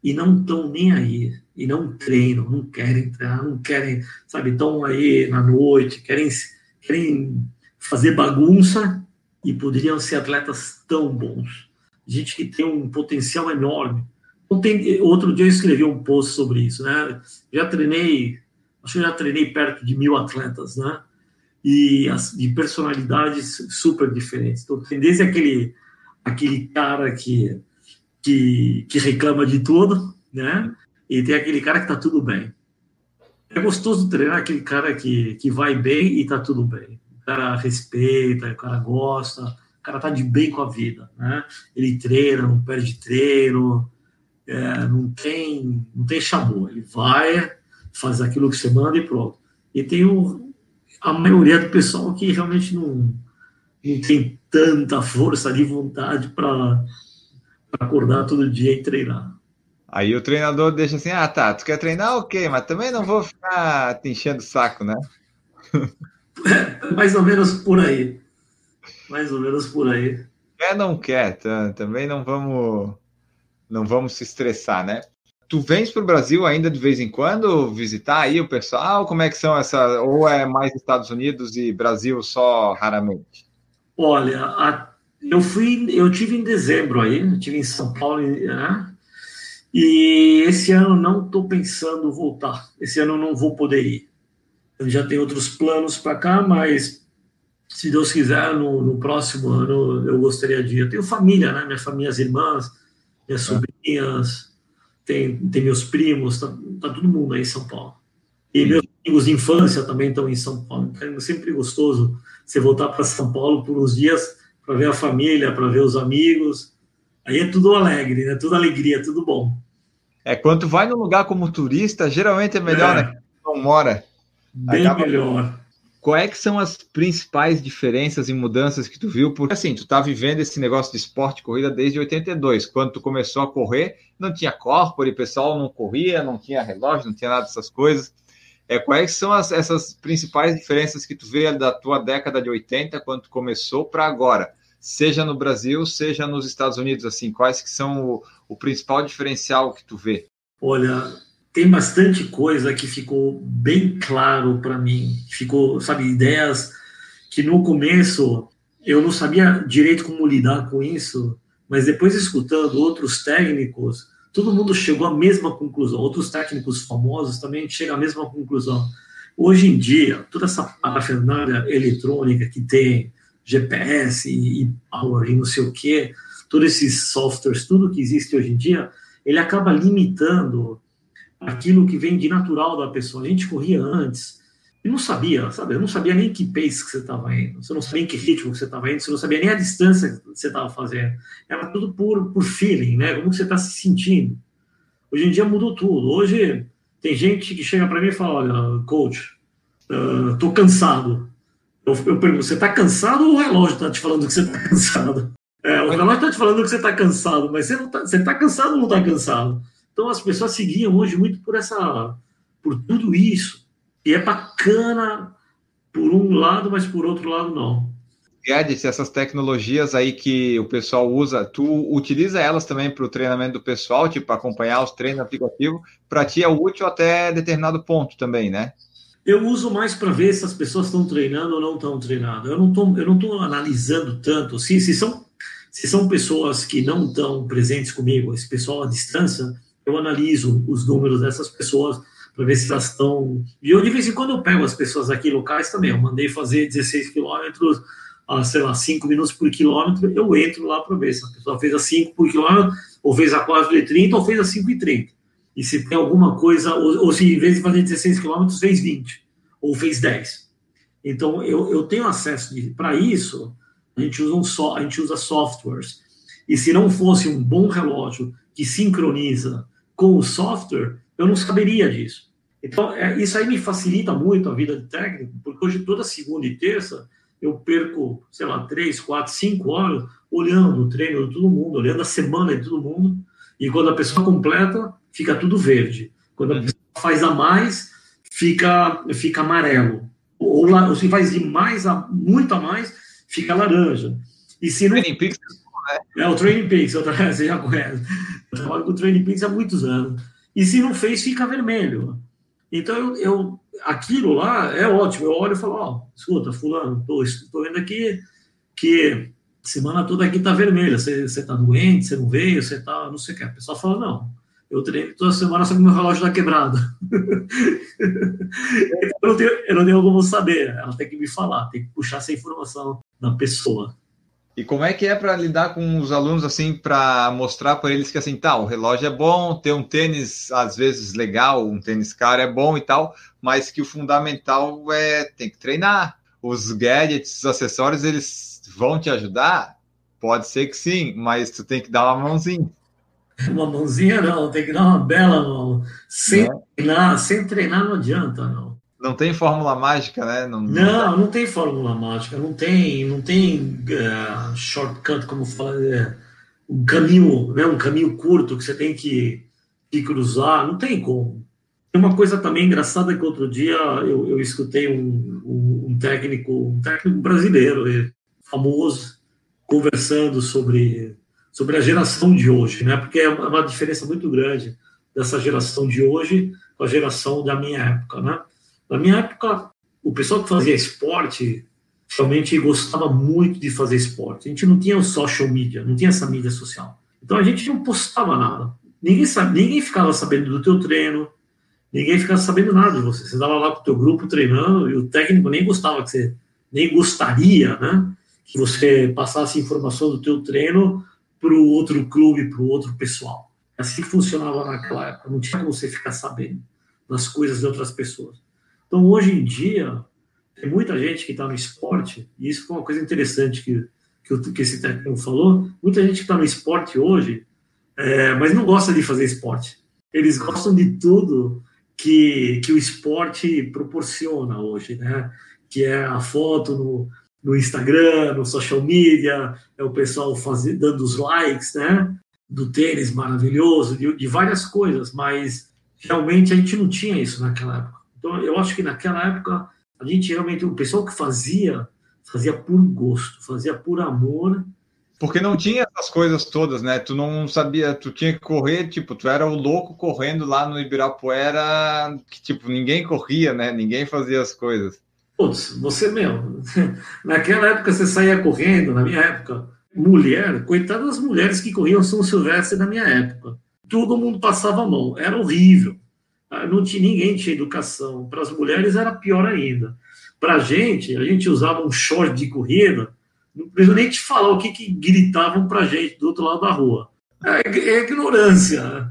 e não estão nem aí, e não treinam, não querem treinar, não querem, sabe, estão aí na noite, querem, querem fazer bagunça e poderiam ser atletas tão bons. Gente que tem um potencial enorme. tem, outro dia eu escrevi um post sobre isso, né? Já treinei, acho que já treinei perto de mil atletas, né? E as, de personalidades super diferentes. Então, tem desde aquele, aquele cara que, que, que reclama de tudo, né? E tem aquele cara que tá tudo bem. É gostoso treinar aquele cara que, que vai bem e tá tudo bem. O cara respeita, o cara gosta, o cara tá de bem com a vida, né? Ele treina, não perde treino, é, não tem não tem chamou, ele vai, faz aquilo que você manda e pronto. E tem o, a maioria do pessoal que realmente não, não tem tanta força de vontade para acordar todo dia e treinar. Aí o treinador deixa assim, ah tá, tu quer treinar ok, mas também não vou ficar te enchendo o saco, né? É, mais ou menos por aí. Mais ou menos por aí. Quer não quer, também não vamos não vamos se estressar, né? Tu vens para o Brasil ainda de vez em quando visitar aí o pessoal? Como é que são essa? Ou é mais Estados Unidos e Brasil só raramente? Olha, a, eu fui, eu tive em dezembro aí, tive em São Paulo, né? E esse ano não estou pensando voltar. Esse ano não vou poder ir. Eu já tenho outros planos para cá, mas se Deus quiser, no, no, próximo ano eu gostaria de ir. Eu tenho família, né? Minha família, as irmãs, minhas é. sobrinhas, tem, tem meus primos, tá, tá, todo mundo aí em São Paulo. E meus amigos de infância também estão em São Paulo. Então é sempre gostoso você voltar para São Paulo por uns dias para ver a família, para ver os amigos. Aí é tudo alegre, né? Tudo alegria, tudo bom. É, quando vai num lugar como turista, geralmente é melhor, é. né? Não mora. Bem Acaba... melhor. Quais é são as principais diferenças e mudanças que tu viu? Porque assim, tu tá vivendo esse negócio de esporte corrida desde 82. Quando tu começou a correr, não tinha corpore, pessoal não corria, não tinha relógio, não tinha nada dessas coisas. É, quais são as, essas principais diferenças que tu vê da tua década de 80, quando tu começou, para agora? Seja no Brasil, seja nos Estados Unidos, assim, quais que são o, o principal diferencial que tu vê? Olha, tem bastante coisa que ficou bem claro para mim. Ficou, sabe, ideias que no começo eu não sabia direito como lidar com isso, mas depois escutando outros técnicos, todo mundo chegou à mesma conclusão. Outros técnicos famosos também chegam à mesma conclusão. Hoje em dia, toda essa parafernália eletrônica que tem, GPS e power e não sei o que, todos esses softwares, tudo que existe hoje em dia, ele acaba limitando aquilo que vem de natural da pessoa. A gente corria antes e não sabia, sabe? Eu não sabia nem que pace que você estava indo, você não sabia em que ritmo que você estava indo, você não sabia nem a distância que você estava fazendo. Era tudo por, por feeling, né? Como você está se sentindo. Hoje em dia mudou tudo. Hoje tem gente que chega para mim e fala: Olha, coach, uh, tô cansado. Eu, eu pergunto: Você está cansado ou o relógio está te falando que você está cansado? É, o relógio está te falando que você está cansado, mas você está tá cansado ou não está cansado? Então as pessoas seguiam hoje muito por essa, por tudo isso. E é bacana por um lado, mas por outro lado não. Guedes, essas tecnologias aí que o pessoal usa, tu utiliza elas também para o treinamento do pessoal, tipo acompanhar os treinos no aplicativo, para ti é útil até determinado ponto também, né? Eu uso mais para ver se as pessoas estão treinando ou não estão treinando. Eu não estou eu não tô analisando tanto. Se, se, são, se são pessoas que não estão presentes comigo, esse pessoal à distância, eu analiso os números dessas pessoas para ver se elas estão. E eu, de vez em quando, eu pego as pessoas aqui locais também. Eu mandei fazer 16 quilômetros, a, sei lá, 5 minutos por quilômetro. Eu entro lá para ver se a pessoa fez a 5 por quilômetro, ou fez a 4 e 30, ou fez a 5 e 30. E se tem alguma coisa, ou, ou se em vez de fazer 16 quilômetros, fez 20, ou fez 10. Então, eu, eu tenho acesso para isso. A gente, usa um so, a gente usa softwares. E se não fosse um bom relógio que sincroniza com o software, eu não saberia disso. Então, é, isso aí me facilita muito a vida de técnico, porque hoje, toda segunda e terça, eu perco, sei lá, três, quatro, cinco horas olhando o treino de todo mundo, olhando a semana de todo mundo, e quando a pessoa completa, fica tudo verde. Quando a pessoa faz a mais, fica, fica amarelo. Ou, ou se faz de mais a, muito a mais, fica laranja. E se não. É o Training Peaks, você já conhece. Eu trabalho com o Training Peaks há muitos anos. E se não fez, fica vermelho. Então, eu, eu aquilo lá é ótimo. Eu olho e falo: Ó, oh, escuta, Fulano, estou vendo aqui que semana toda aqui tá vermelha. Você está doente, você não veio, você está não sei o que. A pessoa fala: Não, Eu treino toda semana, só que meu relógio está quebrado. eu, não tenho, eu não tenho como saber. Ela tem que me falar, tem que puxar essa informação da pessoa. E como é que é para lidar com os alunos assim, para mostrar para eles que assim, tá, o relógio é bom, ter um tênis às vezes legal, um tênis caro é bom e tal, mas que o fundamental é tem que treinar. Os gadgets, os acessórios, eles vão te ajudar? Pode ser que sim, mas tu tem que dar uma mãozinha. Uma mãozinha não, tem que dar uma bela mão. Sem, é. treinar, sem treinar não adianta, não não tem fórmula mágica, né? Não, não, não tem fórmula mágica, não tem, não tem uh, shortcut, como falar, é, um caminho, né? Um caminho curto que você tem que, que cruzar, não tem como. Tem uma coisa também engraçada que outro dia eu, eu escutei um, um, um, técnico, um técnico brasileiro, famoso, conversando sobre sobre a geração de hoje, né? Porque é uma diferença muito grande dessa geração de hoje com a geração da minha época, né? Na minha época, o pessoal que fazia esporte realmente gostava muito de fazer esporte. A gente não tinha o social media, não tinha essa mídia social. Então a gente não postava nada. Ninguém, sabe, ninguém ficava sabendo do teu treino, ninguém ficava sabendo nada de você. Você estava lá com o teu grupo treinando e o técnico nem gostava que você, nem gostaria, né, que você passasse informação do teu treino para o outro clube, para o outro pessoal. Assim funcionava naquela época. Não tinha como você ficar sabendo das coisas de outras pessoas. Então, hoje em dia, tem muita gente que está no esporte, e isso foi uma coisa interessante que, que, que esse técnico falou, muita gente que está no esporte hoje, é, mas não gosta de fazer esporte. Eles gostam de tudo que, que o esporte proporciona hoje, né? Que é a foto no, no Instagram, no social media, é o pessoal dando os likes, né? Do tênis maravilhoso, de, de várias coisas, mas realmente a gente não tinha isso naquela época. Então, eu acho que naquela época, a gente realmente, o pessoal que fazia, fazia por gosto, fazia por amor. Porque não tinha essas coisas todas, né? Tu não sabia, tu tinha que correr, tipo, tu era o louco correndo lá no Ibirapuera, que, tipo, ninguém corria, né? Ninguém fazia as coisas. Putz, você, meu, naquela época você saía correndo, na minha época, mulher, coitadas das mulheres que corriam São Silvestre na minha época. Todo mundo passava a mão, era horrível. Ah, não tinha ninguém tinha educação. Para as mulheres era pior ainda. Para a gente, a gente usava um short de corrida, não preciso nem te falar o que, que gritavam para a gente do outro lado da rua. É, é, ignorância.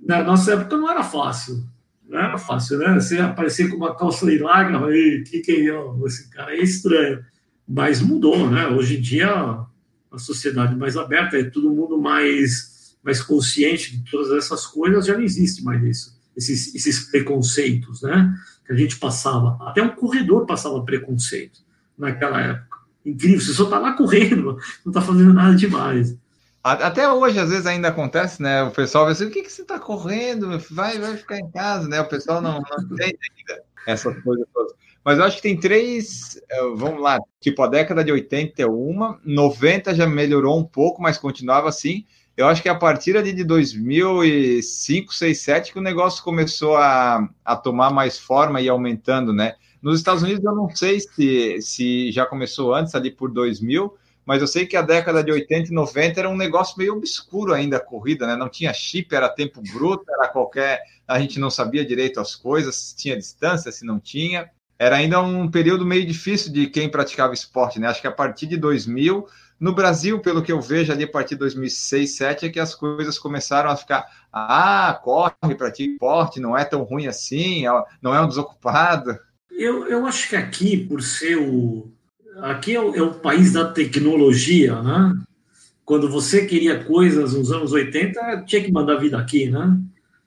Na nossa época não era fácil. Não era fácil, né? Você aparecer com uma calça larga, o que, que é Esse cara é estranho. Mas mudou, né? Hoje em dia, a sociedade mais aberta, é todo mundo mais, mais consciente de todas essas coisas, já não existe mais isso esses, esses preconceitos, né? Que a gente passava. Até um corredor passava preconceito naquela época. Incrível, você só está lá correndo, não está fazendo nada demais. Até hoje, às vezes, ainda acontece, né? O pessoal vai dizer, o que, que você está correndo? Vai, vai ficar em casa, né? O pessoal não, não entende ainda essas coisas todas. Mas eu acho que tem três, eh, vamos lá, tipo, a década de 80 é uma, 90 já melhorou um pouco, mas continuava assim, eu acho que a partir de 2005, 6, 7 que o negócio começou a, a tomar mais forma e aumentando, né? Nos Estados Unidos eu não sei se, se já começou antes, ali por 2000, mas eu sei que a década de 80 e 90 era um negócio meio obscuro ainda a corrida, né? Não tinha chip, era tempo bruto, era qualquer. A gente não sabia direito as coisas, se tinha distância, se não tinha. Era ainda um período meio difícil de quem praticava esporte, né? Acho que a partir de 2000 no Brasil, pelo que eu vejo ali a partir de 2006, 2007, é que as coisas começaram a ficar, ah, corre para ti esporte, não é tão ruim assim, não é um desocupado. Eu, eu acho que aqui, por ser o... Aqui é o, é o país da tecnologia, né? Quando você queria coisas nos anos 80, tinha que mandar vida aqui, né?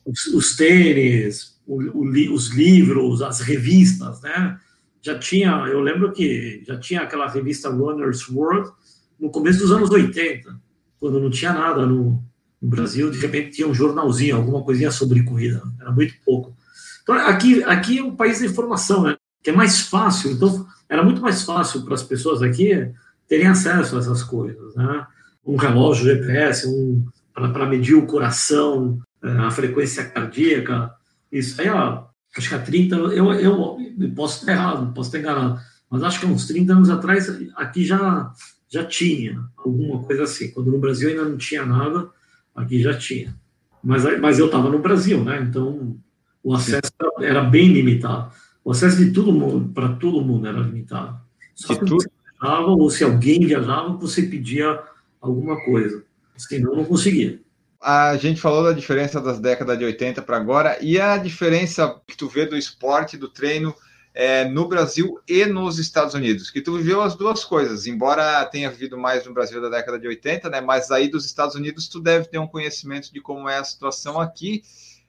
Os, os tênis, o, o, os livros, as revistas, né? Já tinha, eu lembro que já tinha aquela revista Runner's World, no começo dos anos 80, quando não tinha nada no, no Brasil, de repente tinha um jornalzinho, alguma coisinha sobre corrida, era muito pouco. Então, aqui, aqui é um país da informação, né? que é mais fácil, então era muito mais fácil para as pessoas aqui terem acesso a essas coisas, né? Um relógio GPS, um, para medir o coração, eh, a frequência cardíaca, isso aí, ó, acho que há 30, eu, eu, eu posso estar errado, posso estar enganado, mas acho que há uns 30 anos atrás, aqui já já tinha alguma coisa assim. Quando no Brasil ainda não tinha nada, aqui já tinha. Mas, mas eu estava no Brasil, né? Então o acesso Sim. era bem limitado. O acesso de todo mundo para todo mundo era limitado. Só que tudo... viajava, ou se alguém viajava, você pedia alguma coisa. Senão não conseguia. A gente falou da diferença das décadas de 80 para agora e a diferença que tu vê do esporte, do treino é, no Brasil e nos Estados Unidos, que tu viveu as duas coisas, embora tenha vivido mais no Brasil da década de 80, né? Mas aí dos Estados Unidos tu deve ter um conhecimento de como é a situação aqui.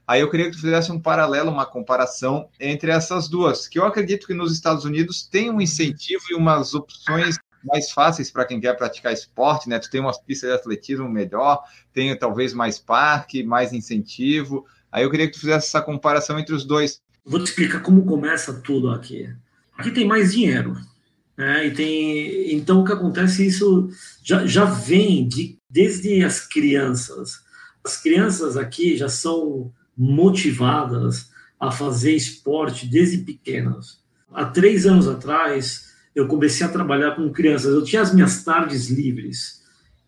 Aí eu queria que tu fizesse um paralelo, uma comparação entre essas duas, que eu acredito que nos Estados Unidos tem um incentivo e umas opções mais fáceis para quem quer praticar esporte, né? Tu tem umas pistas de atletismo melhor, tem talvez mais parque, mais incentivo. Aí eu queria que tu fizesse essa comparação entre os dois. Vou te explicar como começa tudo aqui. Aqui tem mais dinheiro. Né? E tem, então, o que acontece, isso já, já vem de, desde as crianças. As crianças aqui já são motivadas a fazer esporte desde pequenas. Há três anos atrás, eu comecei a trabalhar com crianças. Eu tinha as minhas tardes livres.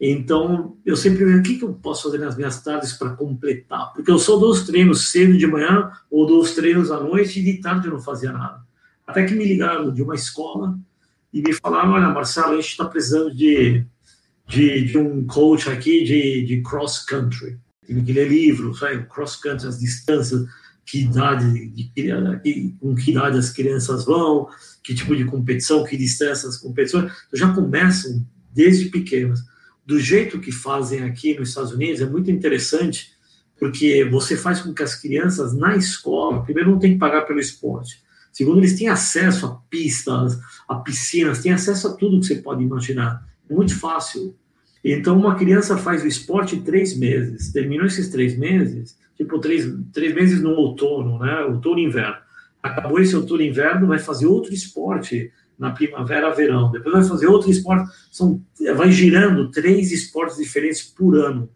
Então, eu sempre vejo o que, que eu posso fazer nas minhas tardes para completar. Porque eu só dou os treinos cedo de manhã ou dou os treinos à noite e de tarde eu não fazia nada. Até que me ligaram de uma escola e me falaram: Olha, Marcelo, a gente está precisando de, de, de, um coach aqui de, de cross country. Tive que ler livros, sabe? cross country, as distâncias, que idade, de, com que idade as crianças vão, que tipo de competição, que distância as competições. Então já começam desde pequenas do jeito que fazem aqui nos Estados Unidos é muito interessante, porque você faz com que as crianças na escola, primeiro, não tem que pagar pelo esporte. Segundo, eles têm acesso a pistas, a piscinas, têm acesso a tudo que você pode imaginar. É muito fácil. Então, uma criança faz o esporte três meses. Terminou esses três meses, tipo, três, três meses no outono, né? Outono e inverno. Acabou esse outono e inverno, vai fazer outro esporte na primavera, verão. Depois vai fazer outro esporte. São, vai girando três esportes diferentes por ano.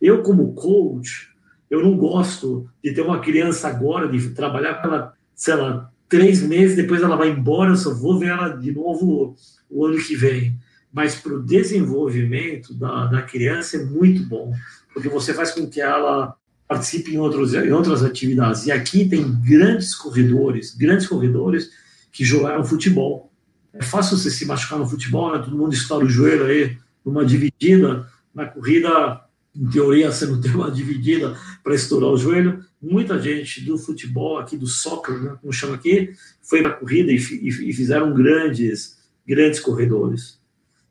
Eu, como coach, eu não gosto de ter uma criança agora, de trabalhar com ela, sei lá, três meses, depois ela vai embora, eu só vou ver ela de novo o ano que vem. Mas para o desenvolvimento da, da criança é muito bom, porque você faz com que ela participe em, outros, em outras atividades. E aqui tem grandes corredores, grandes corredores que jogaram futebol. É fácil você se machucar no futebol, né? Todo mundo estoura o joelho aí numa dividida. Na corrida, em teoria, você não tem uma dividida para estourar o joelho. Muita gente do futebol aqui, do soccer, né, como chama aqui, foi para a corrida e, e, e fizeram grandes, grandes corredores.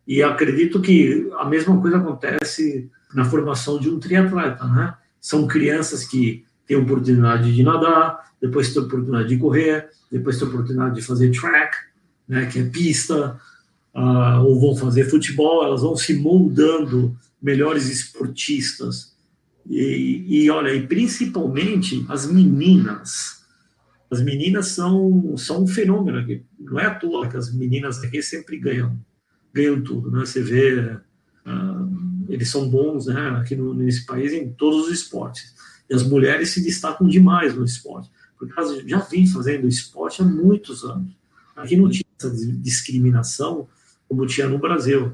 E acredito que a mesma coisa acontece na formação de um triatleta, né? São crianças que têm oportunidade de nadar, depois têm oportunidade de correr, depois têm oportunidade de fazer track, né, que é pista, uh, ou vão fazer futebol, elas vão se moldando melhores esportistas. E, e olha, e principalmente as meninas. As meninas são, são um fenômeno aqui. Não é à toa que as meninas aqui sempre ganham, ganham tudo. Né? Você vê, uh, eles são bons né, aqui no, nesse país em todos os esportes. E as mulheres se destacam demais no esporte, porque elas já vêm fazendo esporte há muitos anos. Aqui não tinha essa discriminação como tinha no Brasil.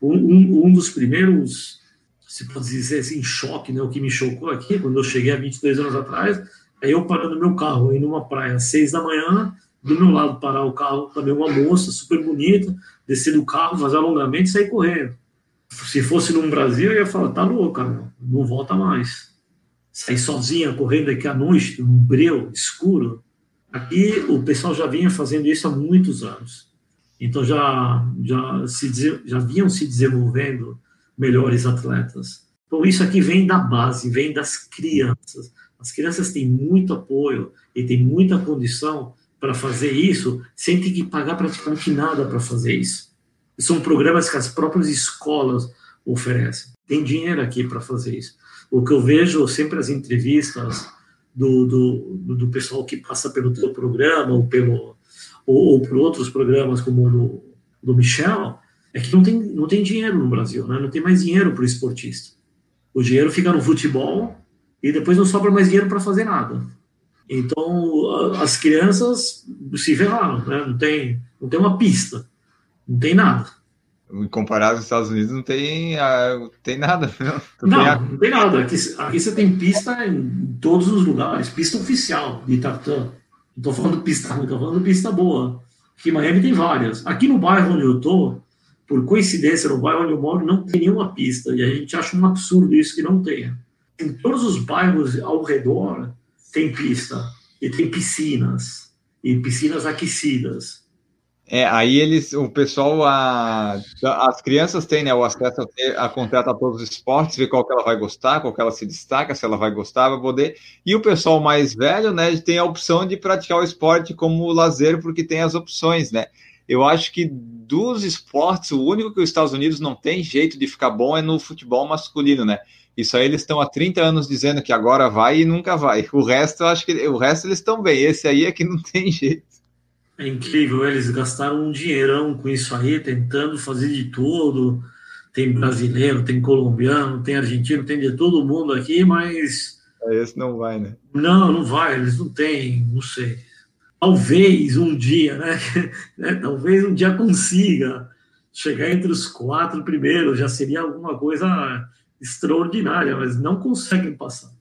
Um, um, dos primeiros, se pode dizer assim, choque, né, o que me chocou aqui, quando eu cheguei há 22 anos atrás, é eu parando meu carro aí numa praia às 6 da manhã, do meu lado parar o carro também uma moça super bonita, descer do carro, fazer alongamento e sair correndo. Se fosse no Brasil, eu ia falar, tá louco, não volta mais. Sair sozinha, correndo aqui à noite, um breu, escuro, Aqui o pessoal já vinha fazendo isso há muitos anos. Então já já se já vinham se desenvolvendo melhores atletas. Então isso aqui vem da base, vem das crianças. As crianças têm muito apoio e têm muita condição para fazer isso sem ter que pagar praticamente nada para fazer isso. São programas que as próprias escolas oferecem. Tem dinheiro aqui para fazer isso. O que eu vejo sempre as entrevistas do, do, do pessoal que passa pelo teu programa ou, pelo, ou, ou por outros programas como o do, do Michel, é que não tem, não tem dinheiro no Brasil, né? não tem mais dinheiro para o esportista. O dinheiro fica no futebol e depois não sobra mais dinheiro para fazer nada. Então, as crianças se ferraram, né? não, tem, não tem uma pista, não tem nada. Comparado aos Estados Unidos, não tem, uh, tem nada. Não, não, tem, não tem nada. Aqui, aqui, você tem pista em todos os lugares, pista oficial de tartan. Não estou falando pista ruim, estou falando pista boa. Aqui em Miami tem várias. Aqui no bairro onde eu estou, por coincidência, no bairro onde eu moro, não tem nenhuma pista. E a gente acha um absurdo isso que não tenha. Em todos os bairros ao redor tem pista. E tem piscinas. E piscinas aquecidas é, aí eles, o pessoal, a, as crianças têm né, o acesso a, ter, a contratar todos os esportes, ver qual que ela vai gostar, qual que ela se destaca, se ela vai gostar, vai poder. E o pessoal mais velho, né, tem a opção de praticar o esporte como lazer, porque tem as opções, né? Eu acho que dos esportes, o único que os Estados Unidos não tem jeito de ficar bom é no futebol masculino, né? Isso aí eles estão há 30 anos dizendo que agora vai e nunca vai. O resto, eu acho que o resto eles estão bem. Esse aí é que não tem jeito. É incrível, eles gastaram um dinheirão com isso aí, tentando fazer de tudo. Tem brasileiro, tem colombiano, tem argentino, tem de todo mundo aqui, mas. Esse não vai, né? Não, não vai, eles não têm, não sei. Talvez um dia, né? né? Talvez um dia consiga chegar entre os quatro primeiros, já seria alguma coisa extraordinária, mas não conseguem passar.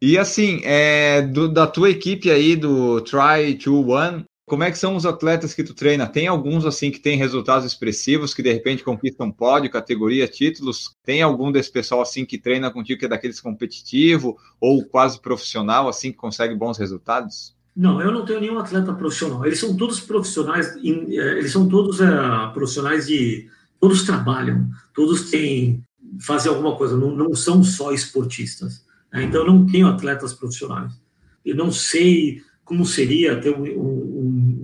E assim, é, do, da tua equipe aí do Try to One, como é que são os atletas que tu treina? Tem alguns assim que têm resultados expressivos, que de repente conquistam pódio, categoria, títulos? Tem algum desse pessoal assim que treina contigo que é daqueles competitivo ou quase profissional assim que consegue bons resultados? Não, eu não tenho nenhum atleta profissional. Eles são todos profissionais, é, eles são todos é, profissionais de, todos trabalham, todos têm fazem alguma coisa, não, não são só esportistas. Né? Então eu não tenho atletas profissionais. Eu não sei como seria ter um, um,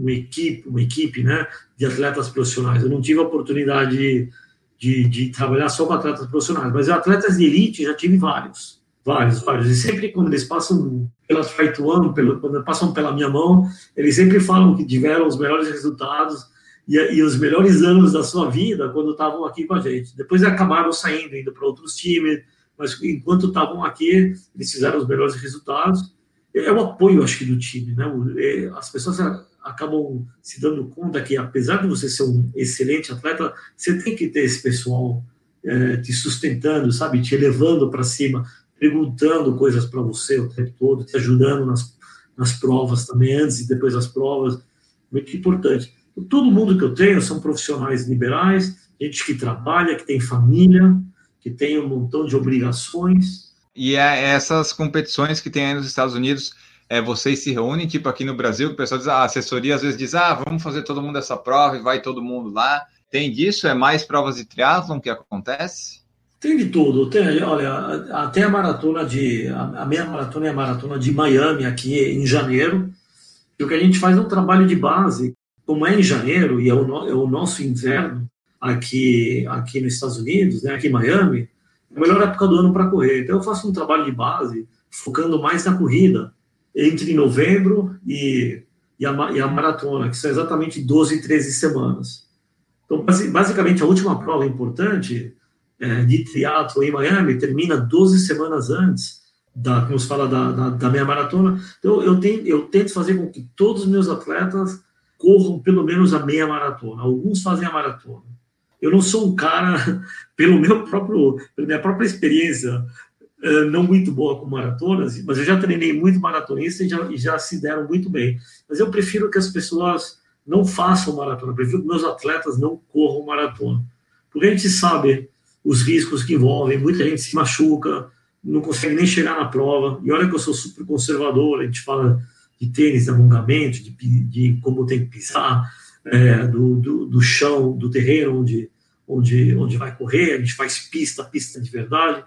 uma equipe, uma equipe né, de atletas profissionais. Eu não tive a oportunidade de, de, de trabalhar só com atletas profissionais, mas atletas de elite já tive vários, vários, vários. E sempre quando eles passam pela Fight One, pelo, quando passam pela minha mão, eles sempre falam que tiveram os melhores resultados e, e os melhores anos da sua vida quando estavam aqui com a gente. Depois acabaram saindo, indo para outros times, mas enquanto estavam aqui, eles fizeram os melhores resultados é o apoio, acho que, do time. Né? É, as pessoas acabam se dando conta que, apesar de você ser um excelente atleta, você tem que ter esse pessoal é, te sustentando, sabe, te elevando para cima, perguntando coisas para você o tempo todo, te ajudando nas, nas provas também, antes e depois das provas. Muito importante. Todo mundo que eu tenho são profissionais liberais, gente que trabalha, que tem família, que tem um montão de obrigações e é essas competições que tem aí nos Estados Unidos, é, vocês se reúnem, tipo aqui no Brasil, que o pessoal diz, ah, a assessoria às vezes diz, ah, vamos fazer todo mundo essa prova e vai todo mundo lá. Tem disso? É mais provas de triatlon que acontece? Tem de tudo. Tem, olha, até a maratona de. A meia maratona é a maratona de Miami, aqui em janeiro. E o que a gente faz é um trabalho de base. Como é em janeiro e é o, é o nosso inverno aqui, aqui nos Estados Unidos, né, aqui em Miami, a melhor época do ano para correr. Então eu faço um trabalho de base focando mais na corrida entre novembro e, e, a, e a maratona, que são exatamente 12 e 13 semanas. Então, basicamente, a última prova importante é, de triatlo em Miami termina 12 semanas antes da, como se fala, da, da, da meia maratona. Então, eu, tenho, eu tento fazer com que todos os meus atletas corram pelo menos a meia maratona. Alguns fazem a maratona. Eu não sou um cara, pelo meu próprio, pela minha própria experiência, não muito boa com maratonas, mas eu já treinei muito maratonista e já, e já se deram muito bem. Mas eu prefiro que as pessoas não façam maratona, eu prefiro que meus atletas não corram maratona. Porque a gente sabe os riscos que envolvem, muita gente se machuca, não consegue nem chegar na prova. E olha que eu sou super conservador, a gente fala de tênis, de alongamento, de, de como tem que pisar, é, do, do, do, chão, do terreno onde, onde, onde vai correr, a gente faz pista, pista de verdade,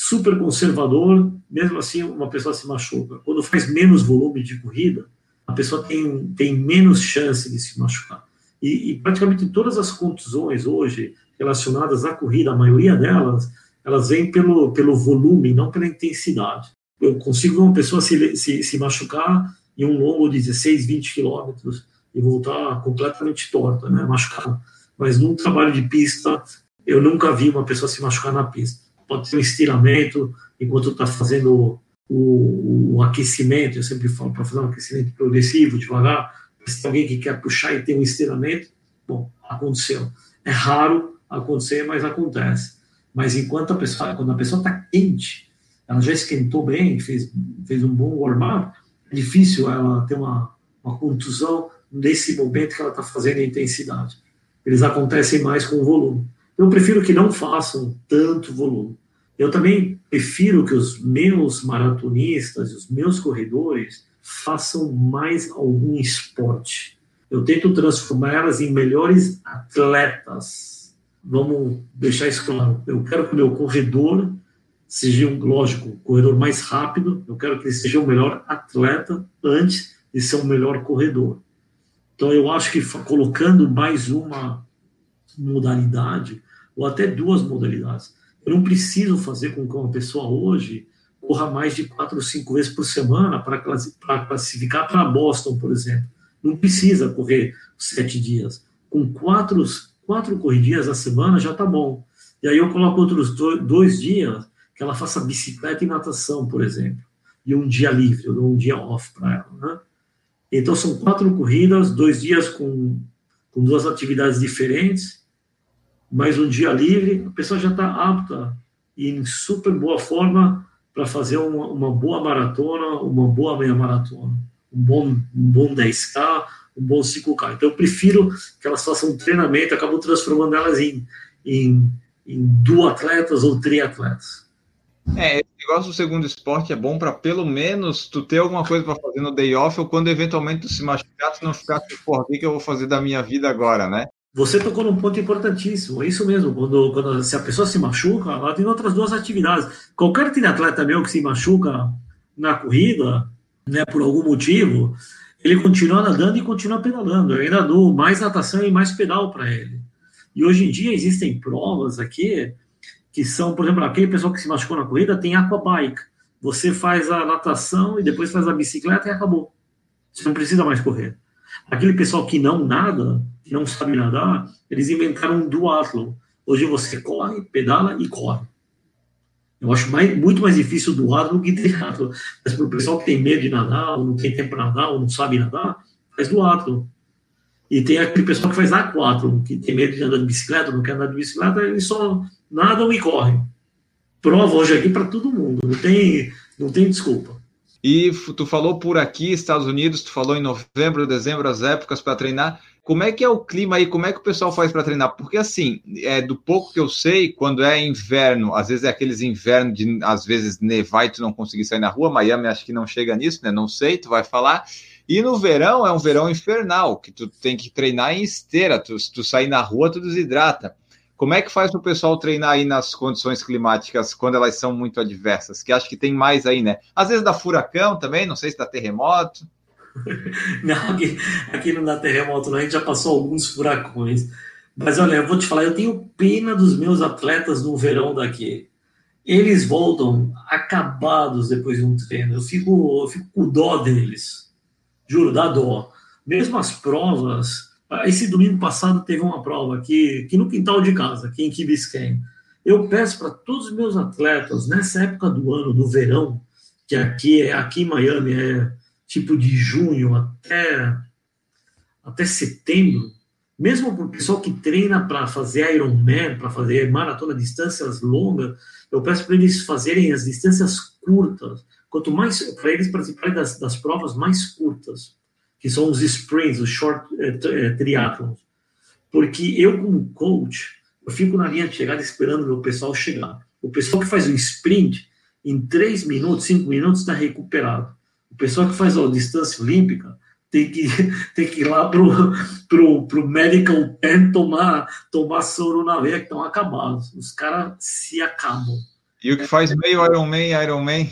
super conservador, mesmo assim uma pessoa se machuca. Quando faz menos volume de corrida, a pessoa tem, tem menos chance de se machucar. E, e praticamente todas as contusões hoje relacionadas à corrida, a maioria delas, elas vêm pelo, pelo volume, não pela intensidade. Eu consigo ver uma pessoa se, se, se machucar em um longo de 16, 20 quilômetros, e voltar completamente torta, né, machucada. Mas num trabalho de pista, eu nunca vi uma pessoa se machucar na pista. Pode ter um estiramento enquanto está fazendo o, o, aquecimento, eu sempre falo para fazer um aquecimento progressivo, devagar. Se tem alguém que quer puxar e tem um estiramento, bom, aconteceu. É raro, acontecer, mas acontece. Mas enquanto a pessoa, quando a pessoa está quente, ela já esquentou bem, fez, fez um bom warm-up, é difícil ela ter uma, uma contusão nesse momento que ela está fazendo a intensidade. Eles acontecem mais com volume. Eu prefiro que não façam tanto volume. Eu também prefiro que os meus maratonistas, os meus corredores, façam mais algum esporte. Eu tento transformar elas em melhores atletas. Vamos deixar isso claro. Eu quero que o meu corredor seja, um, lógico, corredor mais rápido. Eu quero que ele seja o melhor atleta antes de ser o melhor corredor. Então, eu acho que colocando mais uma modalidade, ou até duas modalidades, eu não preciso fazer com que uma pessoa hoje corra mais de quatro ou cinco vezes por semana para classificar para Boston, por exemplo. Não precisa correr sete dias. Com quatro, quatro corridinhas a semana já está bom. E aí eu coloco outros dois dias que ela faça bicicleta e natação, por exemplo. E um dia livre, eu dou um dia off para ela. Né? Então, são quatro corridas, dois dias com, com duas atividades diferentes, mais um dia livre, a pessoa já está apta e em super boa forma para fazer uma, uma, boa maratona, uma boa meia maratona, um bom, um bom 10K, um bom 5K. Então, eu prefiro que elas façam um treinamento, acabo transformando elas em, em, em duatletas ou triatletas. É, esse negócio do segundo esporte é bom para pelo menos tu ter alguma coisa para fazer no day off ou quando eventualmente tu se machucar, tu não ficar que, que eu vou fazer da minha vida agora, né? Você tocou num ponto importantíssimo, é isso mesmo. Quando, quando se a pessoa se machuca, ela tem outras duas atividades. Qualquer atleta meu que se machuca na corrida, né, por algum motivo, ele continua nadando e continua pedalando. Eu ainda dou mais natação e mais pedal para ele. E hoje em dia existem provas aqui que são, por exemplo, aquele pessoal que se machucou na corrida tem aquabike. Você faz a natação e depois faz a bicicleta e acabou. Você não precisa mais correr. Aquele pessoal que não nada, que não sabe nadar, eles inventaram um duathlon. Hoje você corre, pedala e corre. Eu acho mais, muito mais difícil duathlon do que triathlon. Mas para o pessoal que tem medo de nadar, ou não tem tempo para nadar, ou não sabe nadar, faz duathlon. E tem aquele pessoal que faz aquathlon, que tem medo de andar de bicicleta, não quer andar de bicicleta, eles só nadam e correm. Prova hoje aqui para todo mundo, não tem, não tem desculpa. E tu falou por aqui, Estados Unidos, tu falou em novembro, dezembro, as épocas para treinar. Como é que é o clima aí? Como é que o pessoal faz para treinar? Porque assim, é do pouco que eu sei, quando é inverno, às vezes é aqueles invernos de às vezes nevar e tu não conseguir sair na rua. Miami acho que não chega nisso, né? Não sei, tu vai falar. E no verão é um verão infernal, que tu tem que treinar em esteira. Tu, se tu sair na rua, tu desidrata. Como é que faz o pessoal treinar aí nas condições climáticas quando elas são muito adversas? Que acho que tem mais aí, né? Às vezes dá furacão também, não sei se dá terremoto. Não, aqui, aqui não dá terremoto, não. A gente já passou alguns furacões. Mas olha, eu vou te falar, eu tenho pena dos meus atletas no verão daqui. Eles voltam acabados depois de um treino. Eu fico, eu fico com dó deles. Juro, dá dó. Mesmo as provas, esse domingo passado teve uma prova aqui, aqui no quintal de casa, aqui em Biscayne. Eu peço para todos os meus atletas, nessa época do ano, do verão, que aqui, é, aqui em Miami é tipo de junho até, até setembro, mesmo para o pessoal que treina para fazer Ironman, para fazer maratona, distâncias longas, eu peço para eles fazerem as distâncias curtas. Quanto mais, para eles participarem das, das provas mais curtas que são os sprints, os short eh, eh, triathlons. Porque eu, como coach, eu fico na linha de chegada esperando o pessoal chegar. O pessoal que faz o sprint, em 3 minutos, 5 minutos, está recuperado. O pessoal que faz a distância olímpica tem que, tem que ir lá pro, pro, pro medical pen tomar, tomar soro na veia, que estão acabados. Os caras se acabam. E o que faz meio Ironman, Ironman?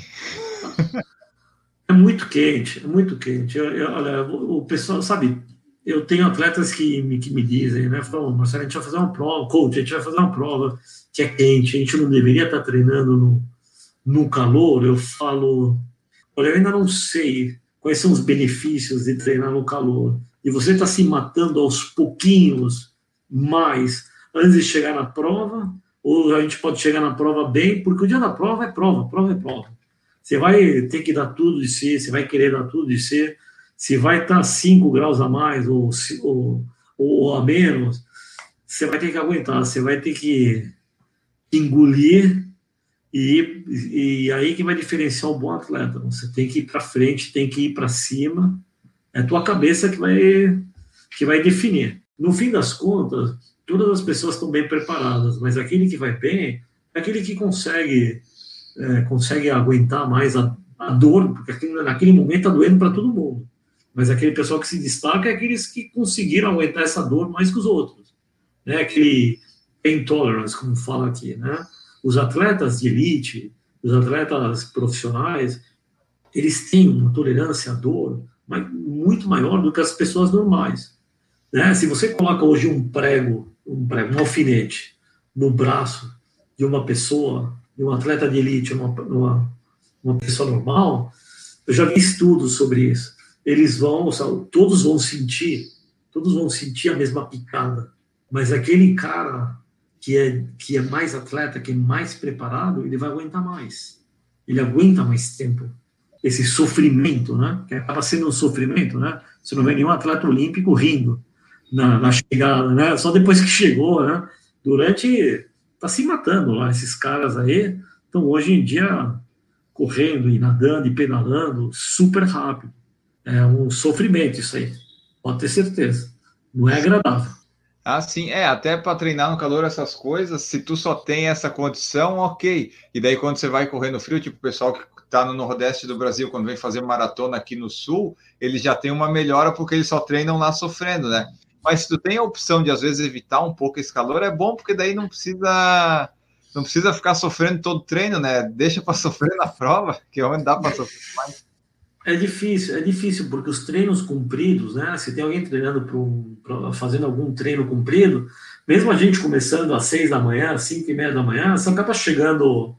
É muito quente, é muito quente. Eu, eu, olha, o pessoal, sabe, eu tenho atletas que me, que me dizem, né? Falam, Marcelo, a gente vai fazer uma prova, coach, a gente vai fazer uma prova que é quente, a gente não deveria estar treinando no, no calor. Eu falo, olha, eu ainda não sei quais são os benefícios de treinar no calor. E você está se matando aos pouquinhos mais antes de chegar na prova, ou a gente pode chegar na prova bem, porque o dia da prova é prova, prova é prova. Você vai ter que dar tudo de si, você vai querer dar tudo de si. Se vai estar 5 graus a mais ou, ou, ou a menos, você vai ter que aguentar, você vai ter que engolir e, e aí que vai diferenciar um bom atleta. Você tem que ir para frente, tem que ir para cima. É a tua cabeça que vai que vai definir. No fim das contas, todas as pessoas estão bem preparadas, mas aquele que vai bem é aquele que consegue é, consegue aguentar mais a, a dor, porque aquele, naquele momento está doendo para todo mundo. Mas aquele pessoal que se destaca é aqueles que conseguiram aguentar essa dor mais que os outros. Né? Aquele pain tolerance, como fala aqui, né? Os atletas de elite, os atletas profissionais, eles têm uma tolerância à dor muito maior do que as pessoas normais. Né? Se você coloca hoje um prego, um prego, um alfinete no braço de uma pessoa, de um atleta de elite, uma, uma, uma pessoa normal, eu já vi estudos sobre isso. Eles vão, todos vão sentir, todos vão sentir a mesma picada, mas aquele cara que é, que é mais atleta, que é mais preparado, ele vai aguentar mais. Ele aguenta mais tempo. Esse sofrimento, né? Que acaba sendo um sofrimento, né? Você não vê nenhum atleta olímpico rindo na, na chegada, né? Só depois que chegou, né? Durante. Tá se matando lá, esses caras aí. Então, hoje em dia, correndo e nadando e pedalando super rápido. É um sofrimento isso aí. Pode ter certeza. Não é agradável. Ah, sim, é, até para treinar no calor essas coisas, se tu só tem essa condição, ok. E daí quando você vai correr no frio, tipo o pessoal que está no Nordeste do Brasil, quando vem fazer maratona aqui no Sul, eles já têm uma melhora porque eles só treinam lá sofrendo, né? Mas se tu tem a opção de às vezes evitar um pouco esse calor, é bom porque daí não precisa não precisa ficar sofrendo todo treino, né? Deixa para sofrer na prova, que é onde dá para sofrer mais. É difícil, é difícil, porque os treinos cumpridos, né? Se tem alguém treinando para fazendo algum treino cumprido, mesmo a gente começando às seis da manhã, às cinco e meia da manhã, você acaba chegando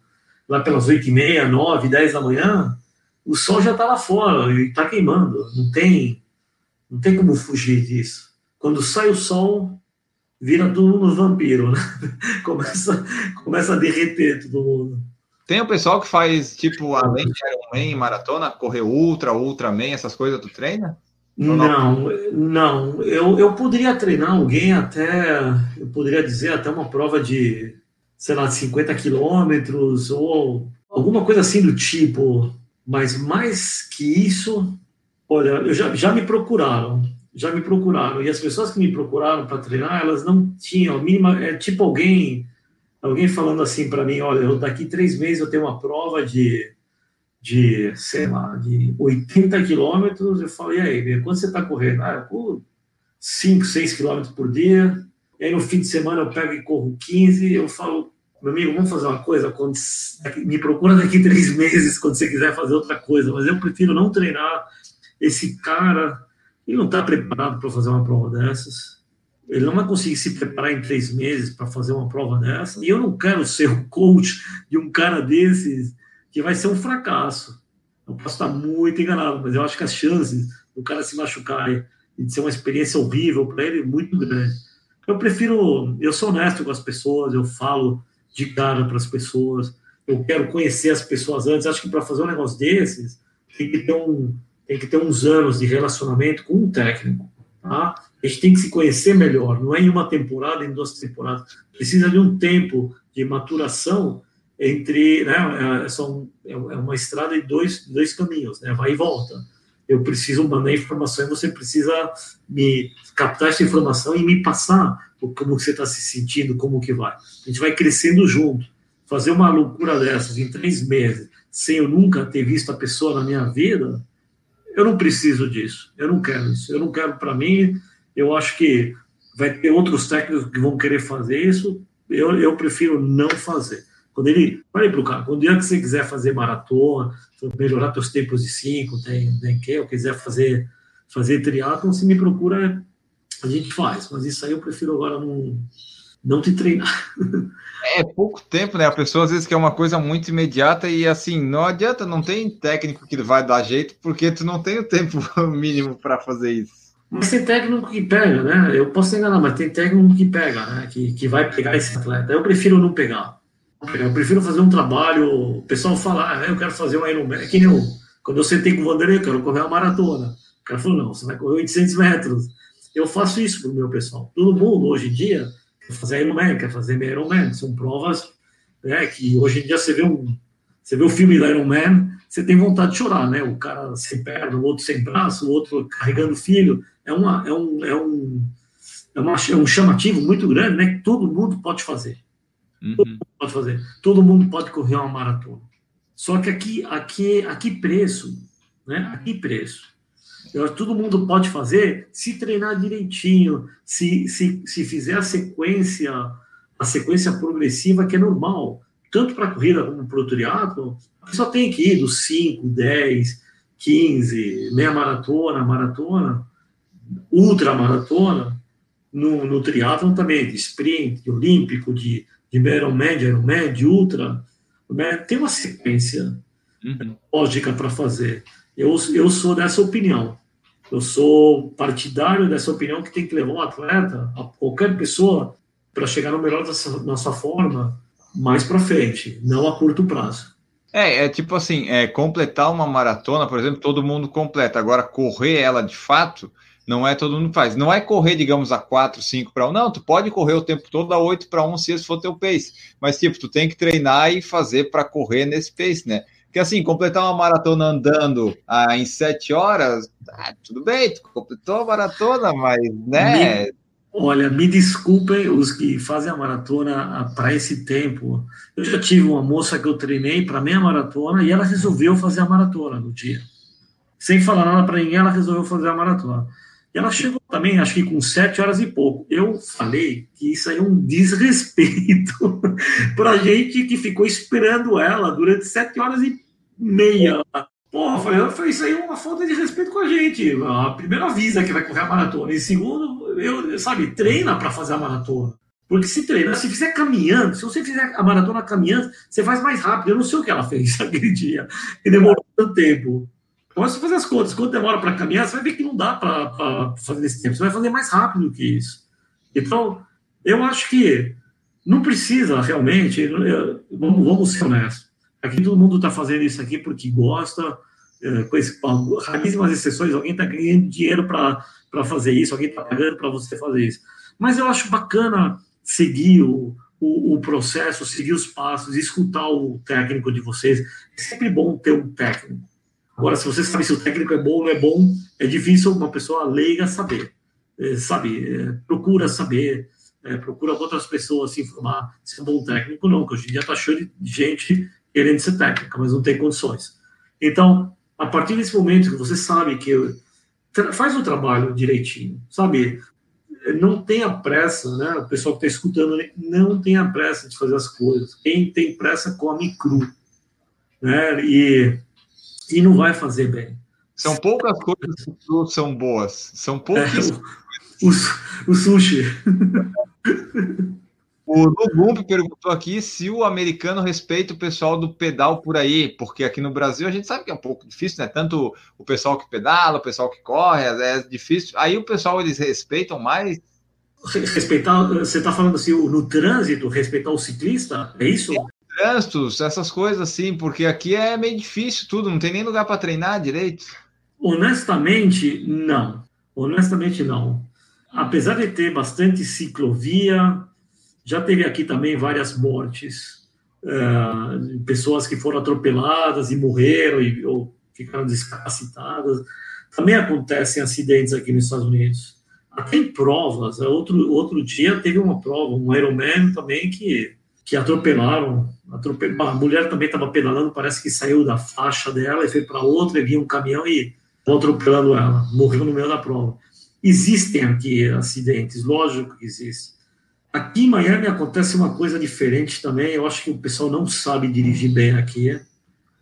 lá pelas oito e meia, nove, dez da manhã, o sol já está lá fora e está queimando. Não tem, não tem como fugir disso. Quando sai o sol, vira tudo no vampiro, né? começa, começa a derreter todo mundo. Tem o pessoal que faz, tipo, além de Ironman, maratona, correr ultra, ultraman, essas coisas, tu treina? Não, não. Eu, eu poderia treinar alguém até, eu poderia dizer, até uma prova de, sei lá, 50 quilômetros ou alguma coisa assim do tipo. Mas mais que isso, olha, eu já, já me procuraram, já me procuraram. E as pessoas que me procuraram para treinar, elas não tinham, a mínima, é tipo alguém alguém falando assim para mim, olha, eu, daqui três meses eu tenho uma prova de, de sei lá, de 80 quilômetros, eu falo, e aí, quando você está correndo? Ah, por 5, 6 quilômetros por dia, e aí no fim de semana eu pego e corro 15, eu falo, meu amigo, vamos fazer uma coisa, quando, me procura daqui três meses quando você quiser fazer outra coisa, mas eu prefiro não treinar esse cara, ele não está preparado para fazer uma prova dessas, ele não vai conseguir se preparar em três meses para fazer uma prova dessa. E eu não quero ser o coach de um cara desses que vai ser um fracasso. Eu posso estar muito enganado, mas eu acho que as chances do cara se machucar e de ser uma experiência horrível para ele é muito grande. Eu prefiro, eu sou honesto com as pessoas, eu falo de cara para as pessoas, eu quero conhecer as pessoas antes. Acho que para fazer um negócio desses tem que ter um, tem que ter uns anos de relacionamento com um técnico, tá? A gente tem que se conhecer melhor, não é em uma temporada, em duas temporadas. Precisa de um tempo de maturação entre. Né, é, são, é, é uma estrada de dois, dois caminhos, né, vai e volta. Eu preciso mandar informação e você precisa me captar essa informação e me passar como você está se sentindo, como que vai. A gente vai crescendo junto. Fazer uma loucura dessas em três meses, sem eu nunca ter visto a pessoa na minha vida, eu não preciso disso. Eu não quero isso. Eu não quero para mim eu acho que vai ter outros técnicos que vão querer fazer isso. Eu, eu prefiro não fazer. Quando ele. Falei para o cara, quando dia que você quiser fazer maratona, melhorar seus tempos de 5, tem, tem que, ou quiser fazer, fazer triatlon, se me procura, a gente faz. Mas isso aí eu prefiro agora não, não te treinar. É pouco tempo, né? A pessoa às vezes quer uma coisa muito imediata e assim, não adianta, não tem técnico que vai dar jeito, porque tu não tem o tempo mínimo para fazer isso. Mas tem técnico que pega, né? Eu posso enganar, mas tem técnico que pega, né? Que, que vai pegar esse atleta. Eu prefiro não pegar. Eu prefiro fazer um trabalho. O pessoal fala, ah, eu quero fazer um Ironman. É que nem eu. Quando eu sentei com o Vanderlei, eu quero correr uma maratona. O cara falou, não, você vai correr 800 metros. Eu faço isso pro meu pessoal. Todo mundo, hoje em dia, fazer Ironman, quer fazer Ironman. São provas né, que hoje em dia você vê um, você vê o filme do Iron Man, você tem vontade de chorar, né? O cara sem perna, o outro sem braço, o outro carregando filho. É, uma, é, um, é, um, é, uma, é um chamativo muito grande, né? Que todo mundo pode fazer. Uhum. Todo mundo pode fazer. Todo mundo pode correr uma maratona. Só que aqui, aqui, aqui preço, né? Aqui preço. Eu, todo mundo pode fazer se treinar direitinho, se, se, se fizer a sequência, a sequência progressiva que é normal tanto para a corrida como para o triatlo, só tem que ir dos 5, 10, 15, meia maratona, maratona, ultra maratona, no, no triatlon também, de sprint, de olímpico, de, de Ironman, de Ironman, de ultra, né? tem uma sequência uhum. lógica para fazer. Eu, eu sou dessa opinião. Eu sou partidário dessa opinião que tem que levar um atleta, qualquer pessoa, para chegar no melhor da nossa forma, mais para frente, não a curto prazo. É, é tipo assim, é, completar uma maratona, por exemplo, todo mundo completa. Agora, correr ela de fato, não é todo mundo faz. Não é correr, digamos, a 4, 5 para 1. Não, tu pode correr o tempo todo a 8 para 1 se esse for teu pace. Mas, tipo, tu tem que treinar e fazer para correr nesse pace, né? Porque assim, completar uma maratona andando ah, em 7 horas, ah, tudo bem, tu completou a maratona, mas, né? Olha, me desculpem os que fazem a maratona para esse tempo. Eu já tive uma moça que eu treinei para meia maratona e ela resolveu fazer a maratona no dia. Sem falar nada para ninguém, ela resolveu fazer a maratona. Ela chegou também, acho que com sete horas e pouco. Eu falei que isso aí é um desrespeito para a gente que ficou esperando ela durante sete horas e meia Porra, foi isso aí uma falta de respeito com a gente. A primeiro avisa que vai correr a maratona. E segundo, eu, sabe, treina para fazer a maratona. Porque se treinar, se fizer caminhando, se você fizer a maratona caminhando, você faz mais rápido. Eu não sei o que ela fez aquele dia, que demorou tanto tempo. Então, se fazer as contas, quanto demora para caminhar, você vai ver que não dá para fazer nesse tempo. Você vai fazer mais rápido que isso. Então, eu acho que não precisa realmente. Vamos, vamos ser honestos. Aqui todo mundo está fazendo isso aqui porque gosta, é, com, esse, raríssimas exceções, alguém está ganhando dinheiro para fazer isso, alguém está pagando para você fazer isso. Mas eu acho bacana seguir o, o, o, processo, seguir os passos, escutar o técnico de vocês. É sempre bom ter um técnico. Agora, se você sabe se o técnico é bom ou não é bom, é difícil uma pessoa leiga saber. É, sabe, é, procura saber, é, procura outras pessoas se informar se é bom técnico não, porque hoje em dia está cheio de gente querendo ser técnica, mas não tem condições. Então, a partir desse momento que você sabe que faz o trabalho direitinho, sabe? Não tenha pressa, né? O pessoal que está escutando, não tenha pressa de fazer as coisas. Quem tem pressa come cru, né? E, e não vai fazer bem. São poucas coisas que são boas. São poucas. É, o, o, o sushi. O Lugump perguntou aqui se o americano respeita o pessoal do pedal por aí, porque aqui no Brasil a gente sabe que é um pouco difícil, né? Tanto o pessoal que pedala, o pessoal que corre, é difícil. Aí o pessoal eles respeitam mais. Respeitar, você está falando assim, no trânsito, respeitar o ciclista? É isso? Trânsitos, essas coisas assim, porque aqui é meio difícil tudo, não tem nem lugar para treinar direito. Honestamente, não. Honestamente, não. Apesar de ter bastante ciclovia, já teve aqui também várias mortes, uh, pessoas que foram atropeladas e morreram e, ou ficaram descapacitadas. Também acontecem acidentes aqui nos Estados Unidos. Até em provas. Outro, outro dia teve uma prova, um Ironman também que, que atropelaram. Atropel... Uma mulher também estava pedalando, parece que saiu da faixa dela e foi para outra, e vinha um caminhão e atropelando ela. Morreu no meio da prova. Existem aqui acidentes, lógico que existem. Aqui em Miami acontece uma coisa diferente também. Eu acho que o pessoal não sabe dirigir bem aqui.